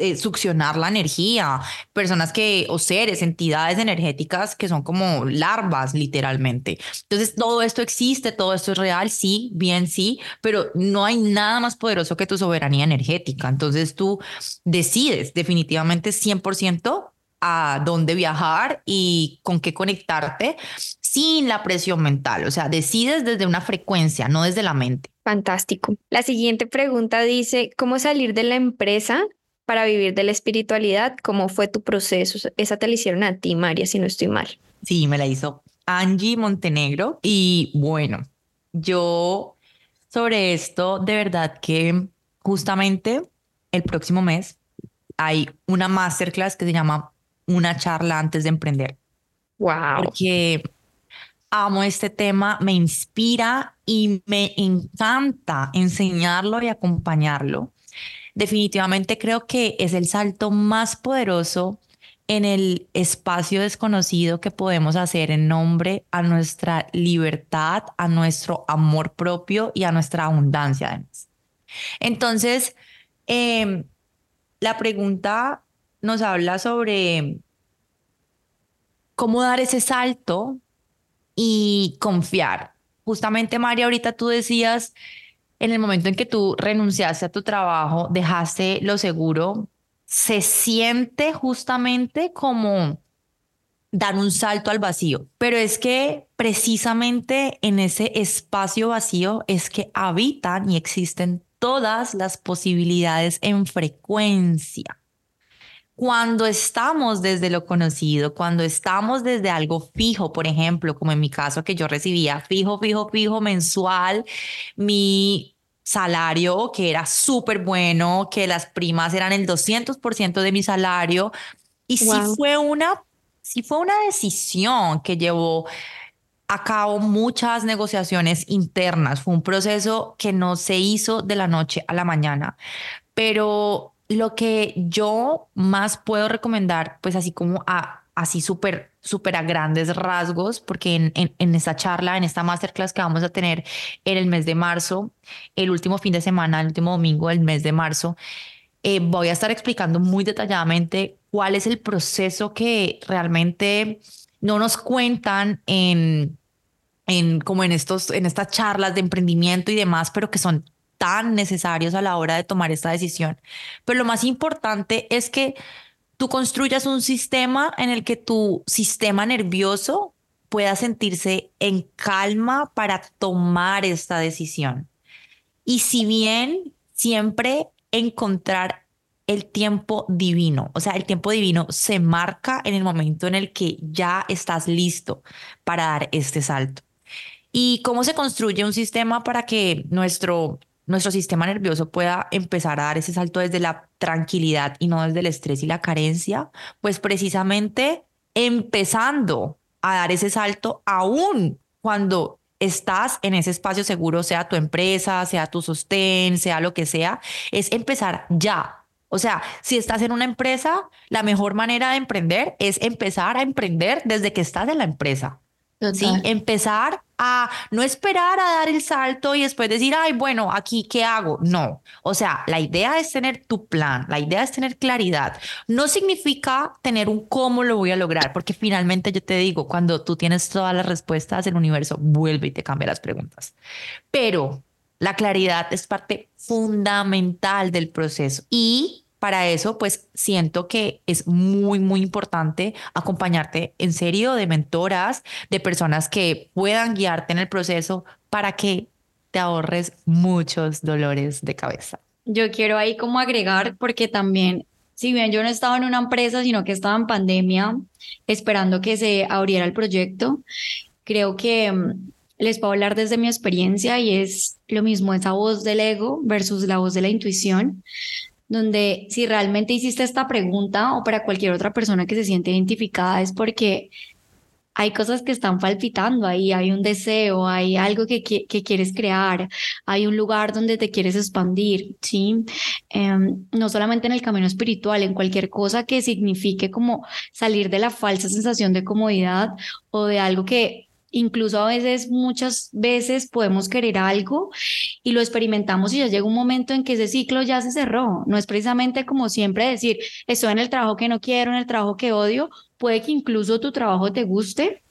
eh, succionar la energía, personas que, o seres, entidades energéticas que son como larvas, literalmente. Entonces, todo esto existe, todo esto es real, sí, bien, sí, pero no hay nada más poderoso que tu soberanía energética. Entonces, tú decides definitivamente 100% a dónde viajar y con qué conectarte sin la presión mental. O sea, decides desde una frecuencia, no desde la mente. Fantástico. La siguiente pregunta dice, ¿cómo salir de la empresa para vivir de la espiritualidad. ¿Cómo fue tu proceso? Esa te la hicieron a ti, María, si no estoy mal. Sí, me la hizo Angie Montenegro. Y bueno, yo sobre esto, de verdad que justamente el próximo mes hay una masterclass que se llama Una charla antes de emprender. Wow. Porque amo este tema, me inspira y me encanta enseñarlo y acompañarlo definitivamente creo que es el salto más poderoso en el espacio desconocido que podemos hacer en nombre a nuestra libertad, a nuestro amor propio y a nuestra abundancia. Entonces, em, la pregunta nos habla sobre cómo dar ese salto y confiar. Justamente, María, ahorita tú decías en el momento en que tú renunciaste a tu trabajo, dejaste lo seguro, se siente justamente como dar un salto al vacío. Pero es que precisamente en ese espacio vacío es que habitan y existen todas las posibilidades en frecuencia. Cuando estamos desde lo conocido, cuando estamos desde algo fijo, por ejemplo, como en mi caso que yo recibía fijo, fijo, fijo mensual, mi salario que era súper bueno, que las primas eran el 200% de mi salario. Y sí fue una, sí fue una decisión que llevó a cabo muchas negociaciones internas. Fue un proceso que no se hizo de la noche a la mañana. Pero lo que yo más puedo recomendar, pues así como a, así súper, súper a grandes rasgos, porque en, en, esta charla, en esta masterclass que vamos a tener en el mes de marzo, el último fin de semana, el último domingo del mes de marzo, eh, voy a estar explicando muy detalladamente cuál es el proceso que realmente no nos cuentan en, en como en estos, en estas charlas de emprendimiento y demás, pero que son tan necesarios a la hora de tomar esta decisión. Pero lo más importante es que tú construyas un sistema en el que tu sistema nervioso pueda sentirse en calma para tomar esta decisión. Y si bien siempre encontrar el tiempo divino, o sea, el tiempo divino se marca en el momento en el que ya estás listo para dar este salto. ¿Y cómo se construye un sistema para que nuestro nuestro sistema nervioso pueda empezar a dar ese salto desde la tranquilidad y no desde el estrés y la carencia, pues precisamente empezando a dar ese salto aún cuando estás en ese espacio seguro, sea tu empresa, sea tu sostén, sea lo que sea, es empezar ya. O sea, si estás en una empresa, la mejor manera de emprender es empezar a emprender desde que estás en la empresa. ¿sí? Empezar a no esperar a dar el salto y después decir, ay, bueno, aquí, ¿qué hago? No. O sea, la idea es tener tu plan, la idea es tener claridad. No significa tener un cómo lo voy a lograr, porque finalmente yo te digo, cuando tú tienes todas las respuestas, el universo vuelve y te cambia las preguntas. Pero la claridad es parte fundamental del proceso y para eso, pues siento que es muy, muy importante acompañarte en serio de mentoras, de personas que puedan guiarte en el proceso para que te ahorres muchos dolores de cabeza. yo quiero ahí como agregar, porque también, si bien yo no estaba en una empresa, sino que estaba en pandemia, esperando que se abriera el proyecto, creo que mm, les puedo hablar desde mi experiencia y es lo mismo esa voz del ego versus la voz de la intuición, donde si realmente hiciste esta pregunta o para cualquier otra persona que se siente identificada es porque hay cosas que están palpitando ahí, hay un deseo, hay algo que, que, quieres crear, hay un lugar donde te quieres expandir, ¿sí? Em, no solamente en el camino espiritual, en cualquier cosa que signifique como salir de la falsa sensación de comodidad o de algo que Incluso a veces, muchas veces podemos querer algo y lo experimentamos y ya llega un momento en que ese ciclo ya se cerró. No es precisamente como siempre decir, estoy en el trabajo que no quiero, en el trabajo que odio. Puede que incluso tu trabajo te guste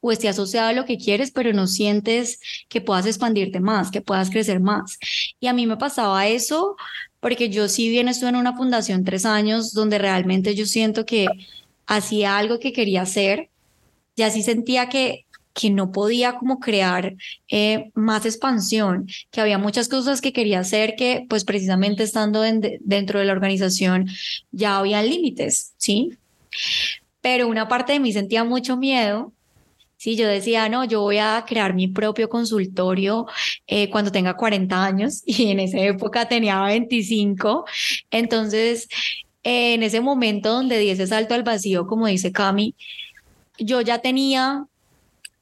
o esté asociado a lo que quieres, pero no sientes que puedas expandirte más, que puedas crecer más. Y a mí me pasaba eso porque yo si bien estuve en una fundación tres años donde realmente yo siento que hacía algo que quería hacer, ya sí sentía que que no podía como crear eh, más expansión, que había muchas cosas que quería hacer que pues precisamente estando dentro de la organización ya había límites, ¿sí? Pero una parte de mí sentía mucho miedo. Sí, yo decía, no, yo voy a crear mi propio consultorio eh, cuando tenga 40 años y en esa época tenía 25. Entonces, en ese momento donde di ese salto al vacío, como dice Cami, yo ya tenía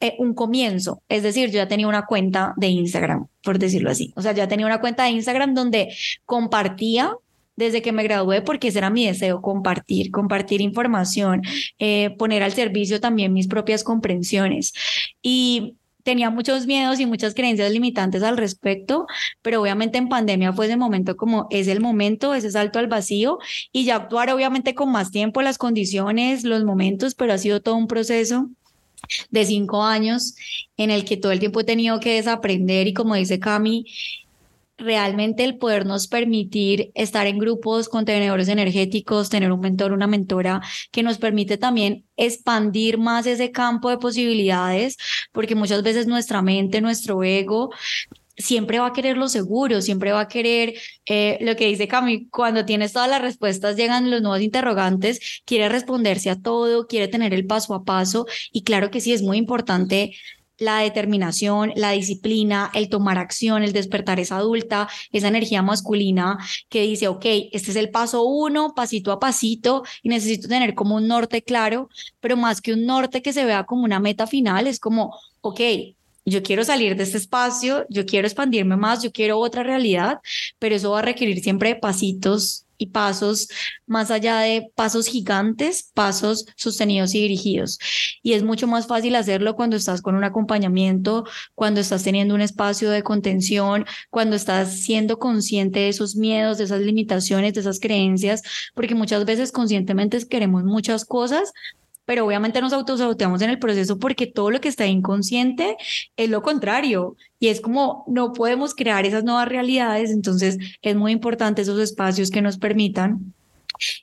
eh, un comienzo. Es decir, yo ya tenía una cuenta de Instagram, por decirlo así. O sea, ya tenía una cuenta de Instagram donde compartía desde que me gradué, porque ese era mi deseo, compartir, compartir información, eh, poner al servicio también mis propias comprensiones. Y tenía muchos miedos y muchas creencias limitantes al respecto, pero obviamente en pandemia fue ese momento como es el momento, ese salto al vacío y ya actuar obviamente con más tiempo, las condiciones, los momentos, pero ha sido todo un proceso de cinco años en el que todo el tiempo he tenido que desaprender y como dice Cami, realmente el podernos permitir estar en grupos contenedores energéticos, tener un mentor, una mentora que nos permite también expandir más ese campo de posibilidades, porque muchas veces nuestra mente, nuestro ego siempre va a querer lo seguro, siempre va a querer eh, lo que dice Cami, cuando tienes todas las respuestas, llegan los nuevos interrogantes, quiere responderse a todo, quiere tener el paso a paso y claro que sí es muy importante la determinación, la disciplina, el tomar acción, el despertar esa adulta, esa energía masculina que dice, ok, este es el paso uno, pasito a pasito, y necesito tener como un norte claro, pero más que un norte que se vea como una meta final, es como, ok, yo quiero salir de este espacio, yo quiero expandirme más, yo quiero otra realidad, pero eso va a requerir siempre pasitos y pasos más allá de pasos gigantes, pasos sostenidos y dirigidos. Y es mucho más fácil hacerlo cuando estás con un acompañamiento, cuando estás teniendo un espacio de contención, cuando estás siendo consciente de esos miedos, de esas limitaciones, de esas creencias, porque muchas veces conscientemente queremos muchas cosas, pero obviamente nos autosaboteamos en el proceso porque todo lo que está inconsciente es lo contrario. Y es como no podemos crear esas nuevas realidades, entonces es muy importante esos espacios que nos permitan.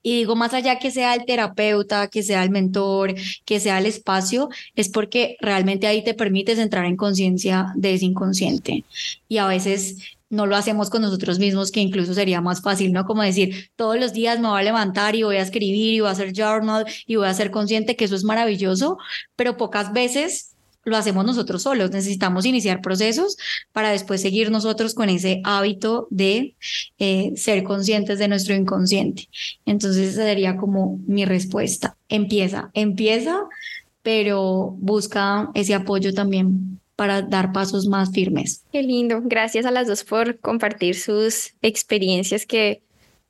Y digo, más allá que sea el terapeuta, que sea el mentor, que sea el espacio, es porque realmente ahí te permites entrar en conciencia de ese inconsciente. Y a veces no lo hacemos con nosotros mismos, que incluso sería más fácil, ¿no? Como decir, todos los días me voy a levantar y voy a escribir y voy a hacer journal y voy a ser consciente que eso es maravilloso, pero pocas veces lo hacemos nosotros solos. Necesitamos iniciar procesos para después seguir nosotros con ese hábito de eh, ser conscientes de nuestro inconsciente. Entonces, esa sería como mi respuesta. Empieza, empieza, pero busca ese apoyo también para dar pasos más firmes. Qué lindo. Gracias a las dos por compartir sus experiencias que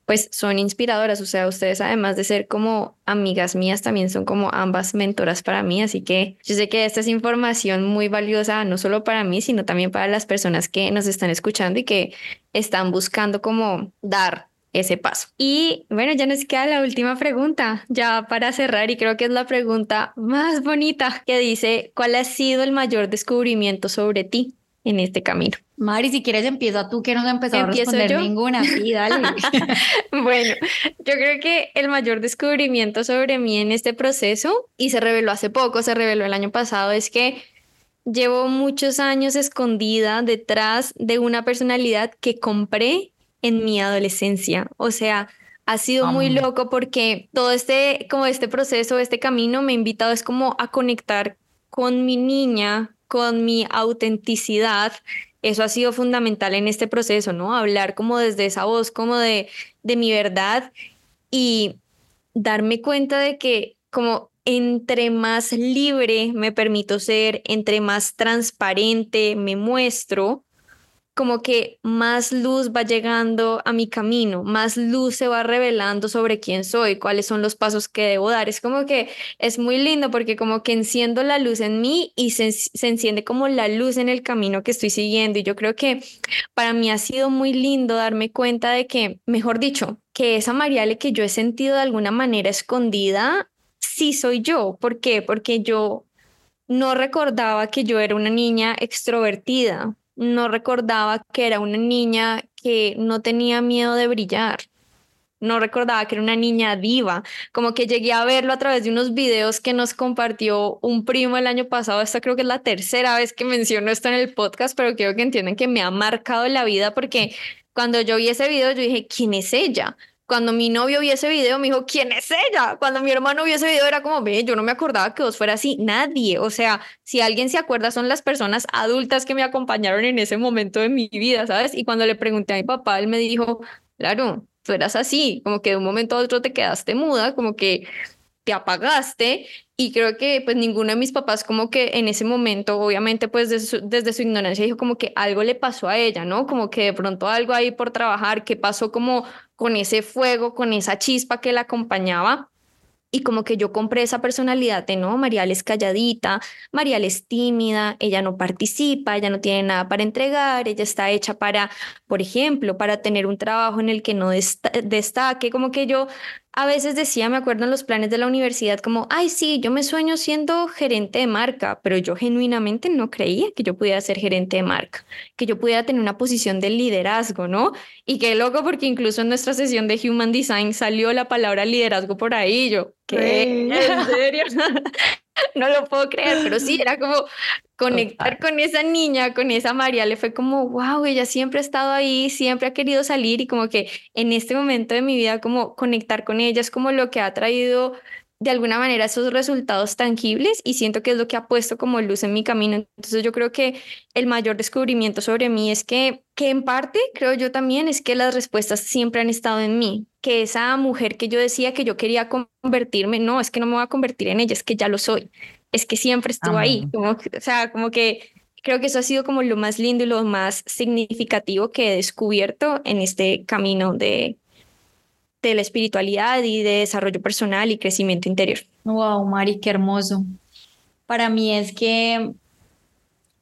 pues son inspiradoras. O sea, ustedes además de ser como amigas mías, también son como ambas mentoras para mí. Así que yo sé que esta es información muy valiosa, no solo para mí, sino también para las personas que nos están escuchando y que están buscando como dar ese paso. Y bueno, ya nos queda la última pregunta, ya para cerrar, y creo que es la pregunta más bonita que dice, ¿cuál ha sido el mayor descubrimiento sobre ti en este camino? Mari, si quieres empieza tú, que no has empezado a responder yo? ninguna. Sí, dale. bueno, yo creo que el mayor descubrimiento sobre mí en este proceso, y se reveló hace poco, se reveló el año pasado, es que llevo muchos años escondida detrás de una personalidad que compré en mi adolescencia. O sea, ha sido muy loco porque todo este, como este proceso, este camino me ha invitado es como a conectar con mi niña, con mi autenticidad. Eso ha sido fundamental en este proceso, ¿no? Hablar como desde esa voz, como de, de mi verdad y darme cuenta de que como entre más libre me permito ser, entre más transparente me muestro, como que más luz va llegando a mi camino, más luz se va revelando sobre quién soy, cuáles son los pasos que debo dar. Es como que es muy lindo porque como que enciendo la luz en mí y se, enciende como la luz en el camino que estoy siguiendo. Y yo creo que para mí ha sido muy lindo darme cuenta de que, mejor dicho, que esa Mariale que yo he sentido de alguna manera escondida, sí soy yo. ¿Por qué? Porque yo no recordaba que yo era una niña extrovertida no recordaba que era una niña que no tenía miedo de brillar. No recordaba que era una niña diva, como que llegué a verlo a través de unos videos que nos compartió un primo el año pasado. Esta creo que es la tercera vez que menciono esto en el podcast, pero quiero que entiendan que me ha marcado la vida porque cuando yo vi ese video yo dije, ¿quién es ella? Cuando mi novio vio ese video, me dijo, ¿quién es ella? Cuando mi hermano vio ese video, era como, ve, yo no me acordaba que vos fuera así. Nadie. O sea, si alguien se acuerda, son las personas adultas que me acompañaron en ese momento de mi vida, ¿sabes? Y cuando le pregunté a mi papá, él me dijo, claro, tú eras así, como que de un momento a otro te quedaste muda, como que te apagaste y creo que pues ninguno de mis papás como que en ese momento, obviamente pues desde su, ignorancia dijo como que algo le pasó a ella, ¿no? Como que de pronto algo ahí por trabajar, que pasó como con ese fuego, con esa chispa que la acompañaba. Y como que yo compré esa personalidad de, no, Marial es calladita, Marial es tímida, ella no participa, ella no tiene nada para entregar, ella está hecha para, por ejemplo, para tener un trabajo en el que no destaque, como que yo a veces decía, me acuerdo en los planes de la universidad, como, ay, sí, yo me sueño siendo gerente de marca, pero yo genuinamente no creía que yo pudiera ser gerente de marca, que yo pudiera tener una posición de liderazgo, ¿no? Y qué loco, porque incluso en nuestra sesión de Human Design salió la palabra liderazgo por ahí, yo, ¿qué? ¿En serio? no lo puedo creer, pero sí, era como conectar con esa niña, con esa María, le fue como, wow, ella siempre ha estado ahí, siempre ha querido salir y como que en este momento de mi vida, como conectar con ella es como lo que ha traído de alguna manera esos resultados tangibles y siento que es lo que ha puesto como luz en mi camino. Entonces yo creo que el mayor descubrimiento sobre mí es que, que en parte creo yo también es que las respuestas siempre han estado en mí, que esa mujer que yo decía que yo quería convertirme, no, es que no me voy a convertir en ella, es que ya lo soy, es que siempre estuvo ahí, como, o sea, como que creo que eso ha sido como lo más lindo y lo más significativo que he descubierto en este camino de de la espiritualidad y de desarrollo personal y crecimiento interior. Wow, Mari, qué hermoso. Para mí es que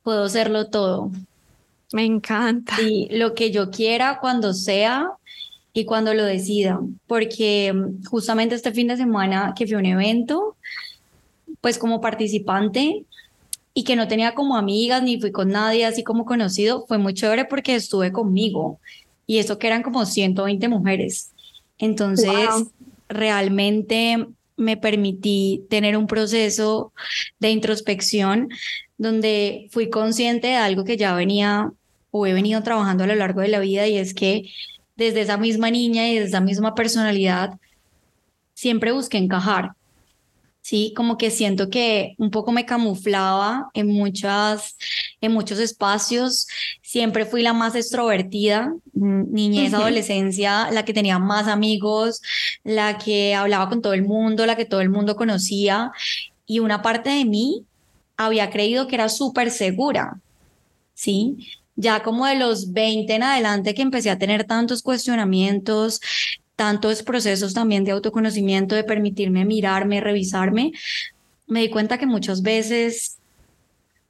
puedo serlo todo. Me encanta. Y lo que yo quiera cuando sea y cuando lo decida, porque justamente este fin de semana que fui a un evento, pues como participante y que no tenía como amigas ni fui con nadie así como conocido, fue muy chévere porque estuve conmigo y eso que eran como 120 mujeres. Entonces, realmente me permití tener un proceso de introspección donde fui consciente de algo que ya venía o he venido trabajando a lo largo de la vida y es que desde esa misma niña y desde esa misma personalidad siempre busqué encajar. Sí, como que siento que un poco me camuflaba en muchas, en muchos espacios. Siempre fui la más extrovertida, mm, niñez, adolescencia, la que tenía más amigos, la que hablaba con todo el mundo, la que todo el mundo conocía. Y una parte de mí había creído que era súper segura. Sí, ya como de los 20 en adelante que empecé a tener tantos cuestionamientos, tantos procesos también de autoconocimiento, de permitirme mirarme, revisarme, me di cuenta que muchas veces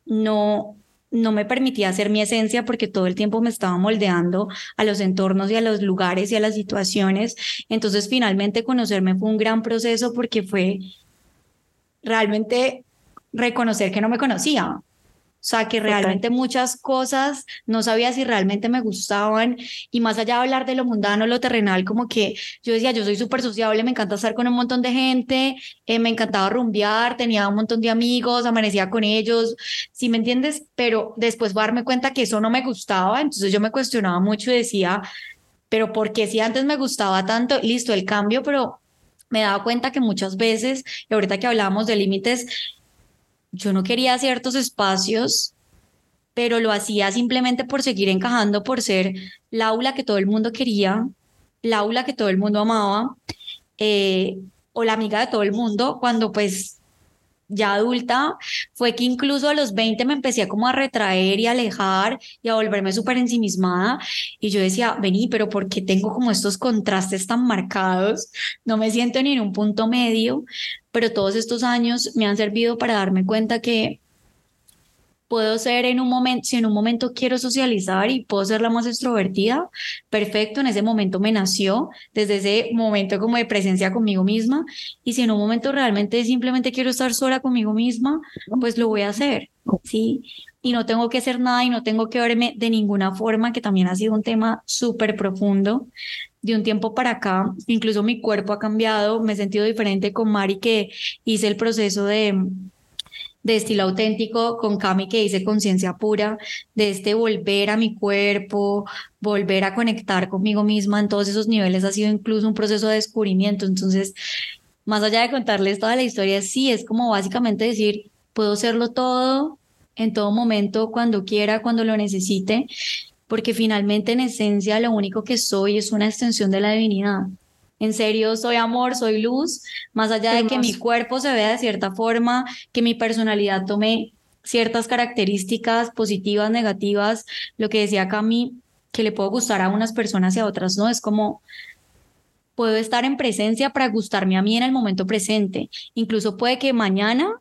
no, no me permitía hacer mi esencia porque todo el tiempo me estaba moldeando a los entornos y a los lugares y a las situaciones. Entonces finalmente conocerme fue un gran proceso porque fue realmente reconocer que no me conocía, sea, que realmente muchas cosas no sabía si realmente me gustaban y más allá de hablar de lo mundano, lo terrenal, como que yo decía, yo soy súper sociable, me encanta estar con un montón de gente, eh, me encantaba rumbear, tenía un montón de amigos, amanecía con ellos, ¿sí me entiendes? Pero después voy a darme cuenta que eso no me gustaba, entonces yo me cuestionaba mucho y decía, pero porque si antes me gustaba tanto, listo, el cambio, pero me daba cuenta que muchas veces, y ahorita que hablábamos de límites, yo no quería ciertos espacios, pero lo hacía simplemente por seguir encajando, por ser la aula que todo el mundo quería, la aula que todo el mundo amaba, eh, o la amiga de todo el mundo, cuando pues ya adulta, fue que incluso a los 20 me empecé como a retraer y alejar y a volverme súper ensimismada. Y yo decía, vení, pero ¿por qué tengo como estos contrastes tan marcados? No me siento ni en un punto medio, pero todos estos años me han servido para darme cuenta que puedo ser en un momento, si en un momento quiero socializar y puedo ser la más extrovertida, perfecto, en ese momento me nació, desde ese momento como de presencia conmigo misma, y si en un momento realmente simplemente quiero estar sola conmigo misma, pues lo voy a hacer, ¿sí? Y no tengo que hacer nada y no tengo que verme de ninguna forma, que también ha sido un tema súper profundo. De un tiempo para acá, incluso mi cuerpo ha cambiado, me he sentido diferente con Mari, que hice el proceso de de estilo auténtico con Cami que dice conciencia pura, de este volver a mi cuerpo, volver a conectar conmigo misma en todos esos niveles ha sido incluso un proceso de descubrimiento. Entonces, más allá de contarles toda la historia, sí, es como básicamente decir, puedo hacerlo todo en todo momento, cuando quiera, cuando lo necesite, porque finalmente en esencia lo único que soy es una extensión de la divinidad. En serio, soy amor, soy luz, más allá de que mi cuerpo se vea de cierta forma, que mi personalidad tome ciertas características positivas, negativas, lo que decía Cami, que le puedo gustar a unas personas y a otras no, es como puedo estar en presencia para gustarme a mí en el momento presente. Incluso puede que mañana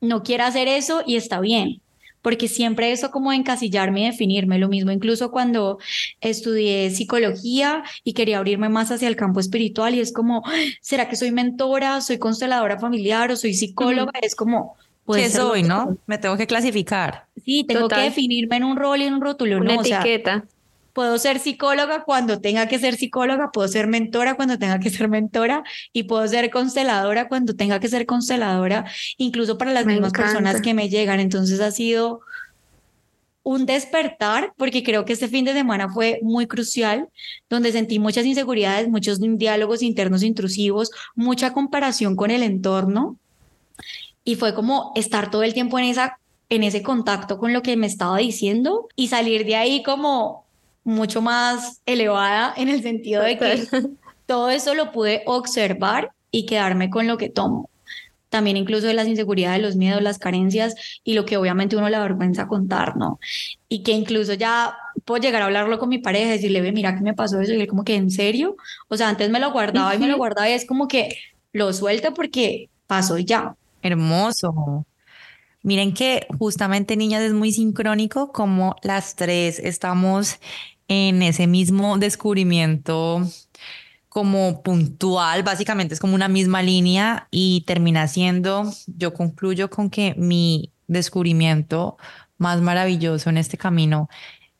no quiera hacer eso y está bien porque siempre eso como encasillarme y definirme, lo mismo incluso cuando estudié psicología y quería abrirme más hacia el campo espiritual y es como, ¿será que soy mentora, soy consteladora familiar o soy psicóloga? Es como... ¿Qué soy, no? Me tengo que clasificar. Sí, tengo que definirme en un rol y en un rótulo. Una etiqueta. Puedo ser psicóloga cuando tenga que ser psicóloga, puedo ser mentora cuando tenga que ser mentora y puedo ser consteladora cuando tenga que ser consteladora, incluso para las mismas personas que me llegan. Entonces ha sido un despertar, porque creo que este fin de semana fue muy crucial, donde sentí muchas inseguridades, muchos diálogos internos intrusivos, mucha comparación con el entorno y fue como estar todo el tiempo en esa en ese contacto con lo que me estaba diciendo y salir de ahí como mucho más elevada en el sentido de que todo eso lo pude observar y quedarme con lo que tomo. También incluso de las inseguridades, los miedos, las carencias y lo que obviamente uno le vergüenza contar, ¿no? Y que incluso ya puedo llegar a hablarlo con mi pareja y decirle, ve, mira que me pasó eso y él como que, ¿en serio? O sea, antes me lo guardaba y me lo guardaba y es como que lo suelto porque pasó y ya. Hermoso. Miren que justamente, niñas, es muy sincrónico como las tres estamos en ese mismo descubrimiento como puntual, básicamente es como una misma línea y termina siendo, yo concluyo con que mi descubrimiento más maravilloso en este camino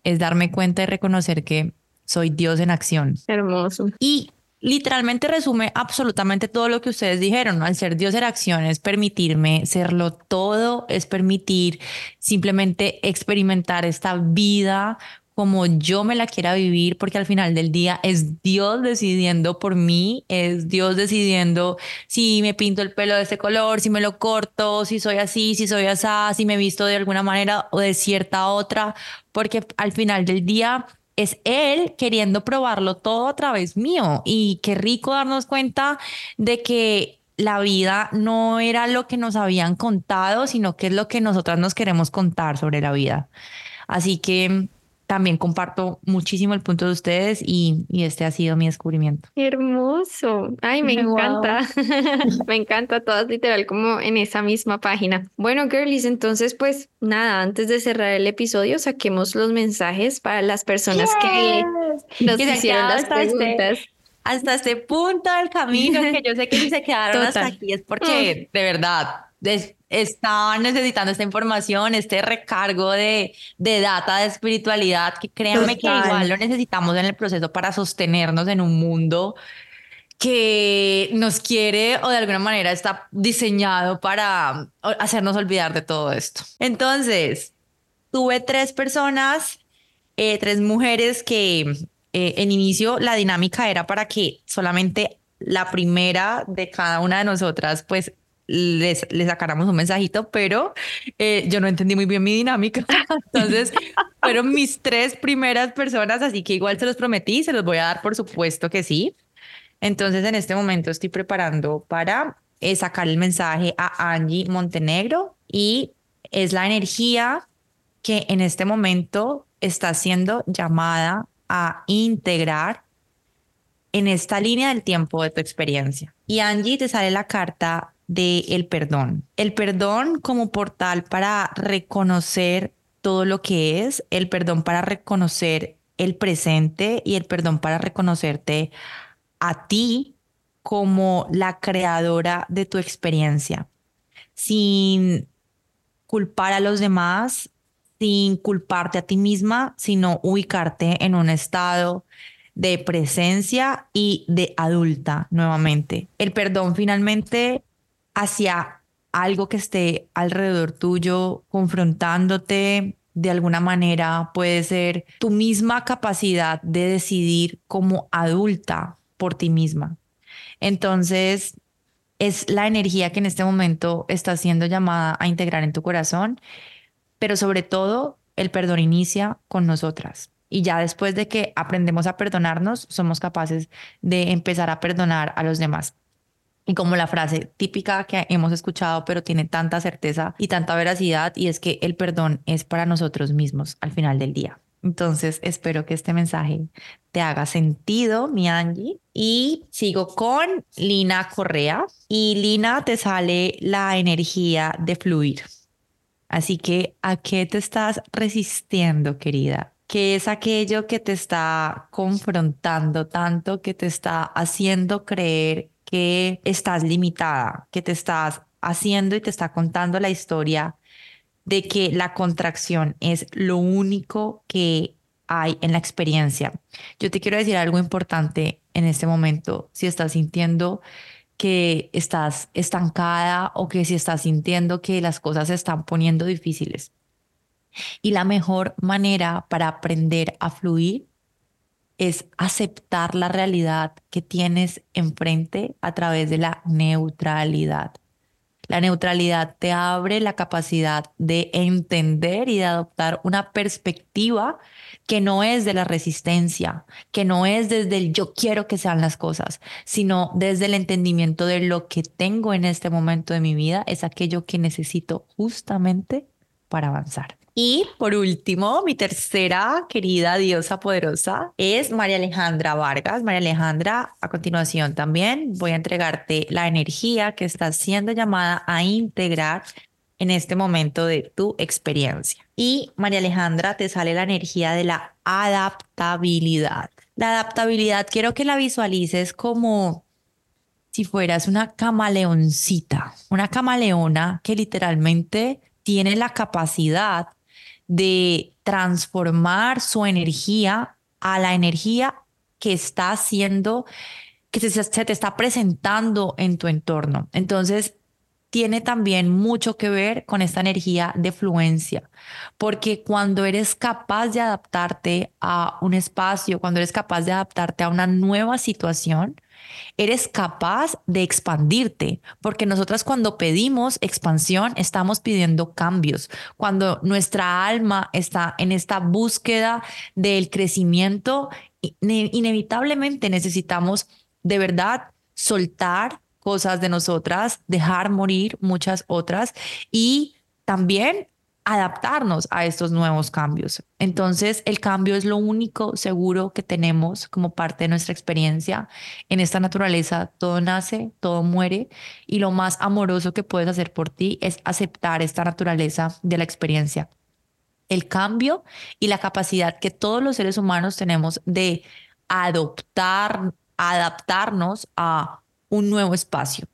es darme cuenta y reconocer que soy Dios en acción. Hermoso. Y literalmente resume absolutamente todo lo que ustedes dijeron, Al ser Dios en acción es permitirme serlo todo, es permitir simplemente experimentar esta vida como yo me la quiera vivir, porque al final del día es Dios decidiendo por mí, es Dios decidiendo si me pinto el pelo de este color, si me lo corto, si soy así, si soy así, si me visto de alguna manera o de cierta otra, porque al final del día es Él queriendo probarlo todo a través mío. Y qué rico darnos cuenta de que la vida no era lo que nos habían contado, sino que es lo que nosotras nos queremos contar sobre la vida. Así que también comparto muchísimo el punto de ustedes y, este ha sido mi descubrimiento. Hermoso. Ay, me encanta. me encanta todas literal como en esa misma página. Bueno, girlies, entonces pues nada, antes de cerrar el episodio, saquemos los mensajes para las personas que nos hicieron las este preguntas. hasta este punto del camino que yo sé que si se quedaron hasta aquí es porque mm. de verdad estaban necesitando esta información, este recargo de, de data de espiritualidad, que créanme que igual lo necesitamos en el proceso para sostenernos en un mundo que nos quiere o de alguna manera está diseñado para hacernos olvidar de todo esto. Entonces, tuve tres personas, eh, tres mujeres que eh, en inicio la dinámica era para que solamente la primera de cada una de nosotras pues les, les un mensajito, pero eh, yo no entendí muy bien mi dinámica. Entonces, fueron mis tres primeras personas, así que igual se los prometí, se los voy a dar por supuesto que sí. Entonces, en este momento estoy preparando para eh, sacar el mensaje a Angie Montenegro y es la energía que en este momento está siendo llamada a integrar en esta línea del tiempo de tu experiencia. Y Angie te sale la carta del el perdón. El perdón como portal para reconocer todo lo que es, el perdón para reconocer el presente y el perdón para reconocerte a ti como la creadora de tu experiencia, sin culpar a los demás, sin culparte a ti misma, sino ubicarte en un estado de presencia y de adulta nuevamente. El perdón finalmente hacia algo que esté alrededor tuyo, confrontándote de alguna manera, puede ser tu misma capacidad de decidir como adulta por ti misma. Entonces, es la energía que en este momento está siendo llamada a integrar en tu corazón, pero sobre todo el perdón inicia con nosotras. Y ya después de que aprendemos a perdonarnos, somos capaces de empezar a perdonar a los demás. Y como la frase típica que hemos escuchado, pero tiene tanta certeza y tanta veracidad, y es que el perdón es para nosotros mismos al final del día. Entonces, espero que este mensaje te haga sentido, mi Angie. Y sigo con Lina Correa. Y Lina, te sale la energía de fluir. Así que, ¿a qué te estás resistiendo, querida? ¿Qué es aquello que te está confrontando tanto, que te está haciendo creer que estás limitada, que te estás haciendo y te está contando la historia de que la contracción es lo único que hay en la experiencia. Yo te quiero decir algo importante en este momento. Si estás sintiendo que estás estancada o que si estás sintiendo que las cosas se están poniendo difíciles. Y la mejor manera para aprender a fluir es aceptar la realidad que tienes enfrente a través de la neutralidad. La neutralidad te abre la capacidad de entender y de adoptar una perspectiva que no es de la resistencia, que no es desde el yo quiero que sean las cosas, sino desde el entendimiento de lo que tengo en este momento de mi vida es aquello que necesito justamente para avanzar. Y por último, mi tercera querida diosa poderosa es María Alejandra Vargas. María Alejandra, a continuación también voy a entregarte la energía que está siendo llamada a integrar en este momento de tu experiencia. Y María Alejandra, te sale la energía de la adaptabilidad. La adaptabilidad quiero que la visualices como si fueras una camaleoncita, una camaleona que literalmente tiene la capacidad de transformar su energía a la energía que está haciendo, que se, se, te está presentando en tu entorno. Entonces, tiene también mucho que ver con esta energía de fluencia, porque cuando eres capaz de adaptarte a un espacio, cuando eres capaz de adaptarte a una nueva situación, Eres capaz de expandirte, porque nosotras cuando pedimos expansión estamos pidiendo cambios. Cuando nuestra alma está en esta búsqueda del crecimiento, inevitablemente necesitamos de verdad soltar cosas de nosotras, dejar morir muchas otras y también adaptarnos a estos nuevos cambios. Entonces, el cambio es lo único seguro que tenemos como parte de nuestra experiencia. En esta naturaleza, todo nace, todo muere, y lo más amoroso que puedes hacer por ti es aceptar esta naturaleza de la experiencia. El cambio y la capacidad que todos los seres humanos tenemos de adoptar, adaptarnos a un nuevo espacio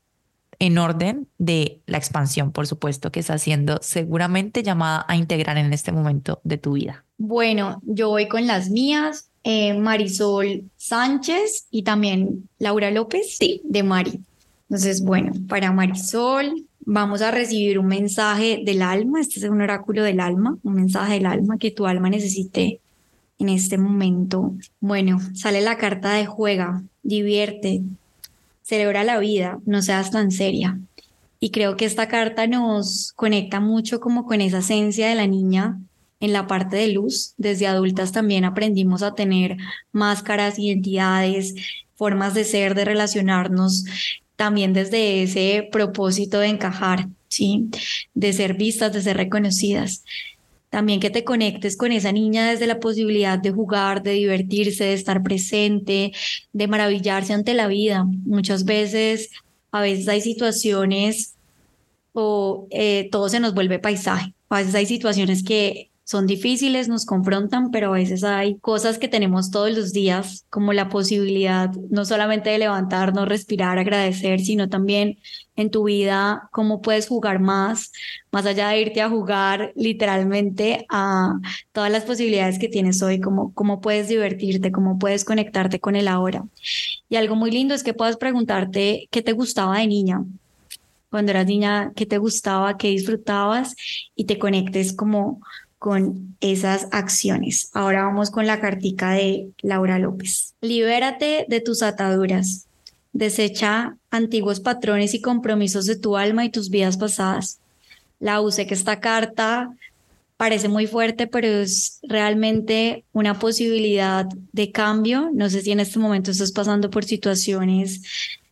en orden de la expansión, por supuesto, que está siendo seguramente llamada a integrar en este momento de tu vida. Bueno, yo voy con las mías, eh, Marisol Sánchez y también Laura López, sí, de Mari. Entonces, bueno, para Marisol vamos a recibir un mensaje del alma, este es un oráculo del alma, un mensaje del alma que tu alma necesite en este momento. Bueno, sale la carta de juega, divierte, celebra la vida, no seas tan seria. Y creo que esta carta nos conecta mucho como con esa esencia de la niña en la parte de luz. Desde adultas también aprendimos a tener máscaras, identidades, formas de ser, de relacionarnos, también desde ese propósito de encajar, ¿sí? De ser vistas, de ser reconocidas. También que te conectes con esa niña desde la posibilidad de jugar, de divertirse, de estar presente, de maravillarse ante la vida. Muchas veces, a veces hay situaciones o eh, todo se nos vuelve paisaje. A veces hay situaciones que son difíciles, nos confrontan, pero a veces hay cosas que tenemos todos los días, como la posibilidad no solamente de levantarnos, respirar, agradecer, sino también en tu vida cómo puedes jugar más, más allá de irte a jugar literalmente a todas las posibilidades que tienes hoy, cómo, cómo puedes divertirte, cómo puedes conectarte con el ahora. Y algo muy lindo es que puedas preguntarte qué te gustaba de niña, cuando eras niña, qué te gustaba, qué disfrutabas y te conectes como con esas acciones. Ahora vamos con la cartica de Laura López. Libérate de tus ataduras. Desecha antiguos patrones y compromisos de tu alma y tus vidas pasadas. La usé que esta carta parece muy fuerte, pero es realmente una posibilidad de cambio. No sé si en este momento estás pasando por situaciones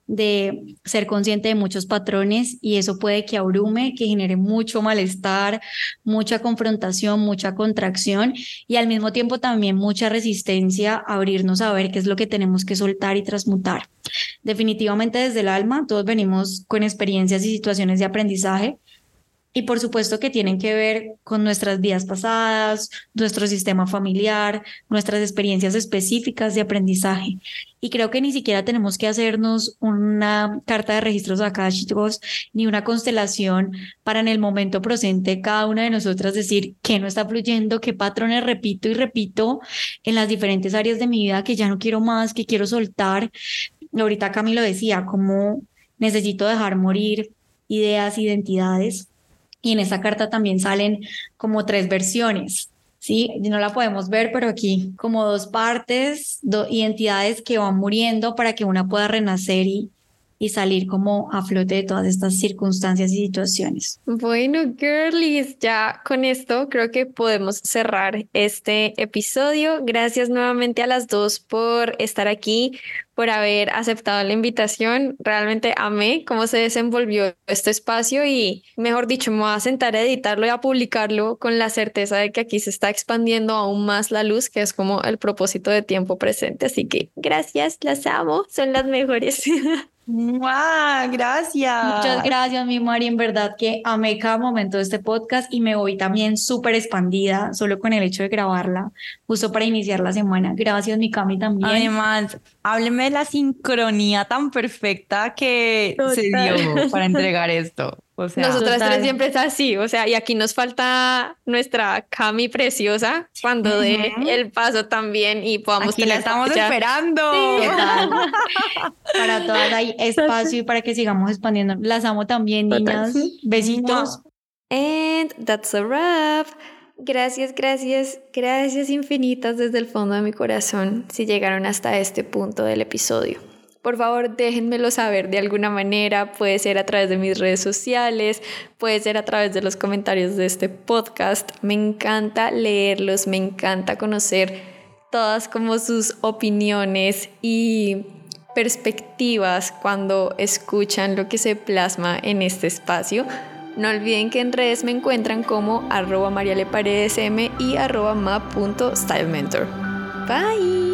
de ser consciente de muchos patrones y eso puede que abrume, que genere mucho malestar, mucha confrontación, mucha contracción y al mismo tiempo también mucha resistencia a abrirnos a ver qué es lo que tenemos que soltar y transmutar. Definitivamente desde el alma, todos venimos con experiencias y situaciones de aprendizaje y por supuesto que tienen que ver con nuestras vidas pasadas, nuestro sistema familiar, nuestras experiencias específicas de aprendizaje. Y creo que ni siquiera tenemos que hacernos una carta de registros acá, chicos, ni una constelación para en el momento presente cada una de nosotras decir qué no está fluyendo, qué patrones repito y repito en las diferentes áreas de mi vida que ya no quiero más, que quiero soltar. Ahorita Camilo decía, cómo necesito dejar morir ideas, identidades y en esa carta también salen como tres versiones. Sí, no la podemos ver, pero aquí como dos partes, dos identidades que van muriendo para que una pueda renacer y, y salir como a flote de todas estas circunstancias y situaciones. Bueno, girlies, ya con esto creo que podemos cerrar este episodio. Gracias nuevamente a las dos por estar aquí, por haber aceptado la invitación. Realmente amé cómo se desenvolvió este espacio y, mejor dicho, me voy a sentar a editarlo y a publicarlo con la certeza de que aquí se está expandiendo aún más la luz, que es como el propósito de tiempo presente. Así que gracias, las amo, son las mejores. ¡Wow! Gracias. Muchas gracias, mi Mari. En verdad que amé cada momento de este podcast y me voy también súper expandida solo con el hecho de grabarla, justo para iniciar la semana. Gracias, mi Cami, también. Además, hábleme de la sincronía tan perfecta que se dio para entregar esto. O sea, Nosotras tres siempre es así, o sea, y aquí nos falta nuestra Cami preciosa cuando dé el paso también y podamos aquí la estamos esperando. para todas hay espacio y para que sigamos expandiendo. Las amo también, niñas. Besitos. And that's a wrap. Gracias, gracias, gracias infinitas desde el fondo de mi corazón si llegaron hasta este punto del episodio. Por favor, déjenmelo saber de alguna manera. Puede ser a través de mis redes sociales, puede ser a través de los comentarios de este podcast. Me encanta leerlos, me encanta conocer todas como sus opiniones y perspectivas cuando escuchan lo que se plasma en este espacio. No olviden que en redes me encuentran como arroba marialeparedesm y arroba ma.stylementor. Bye.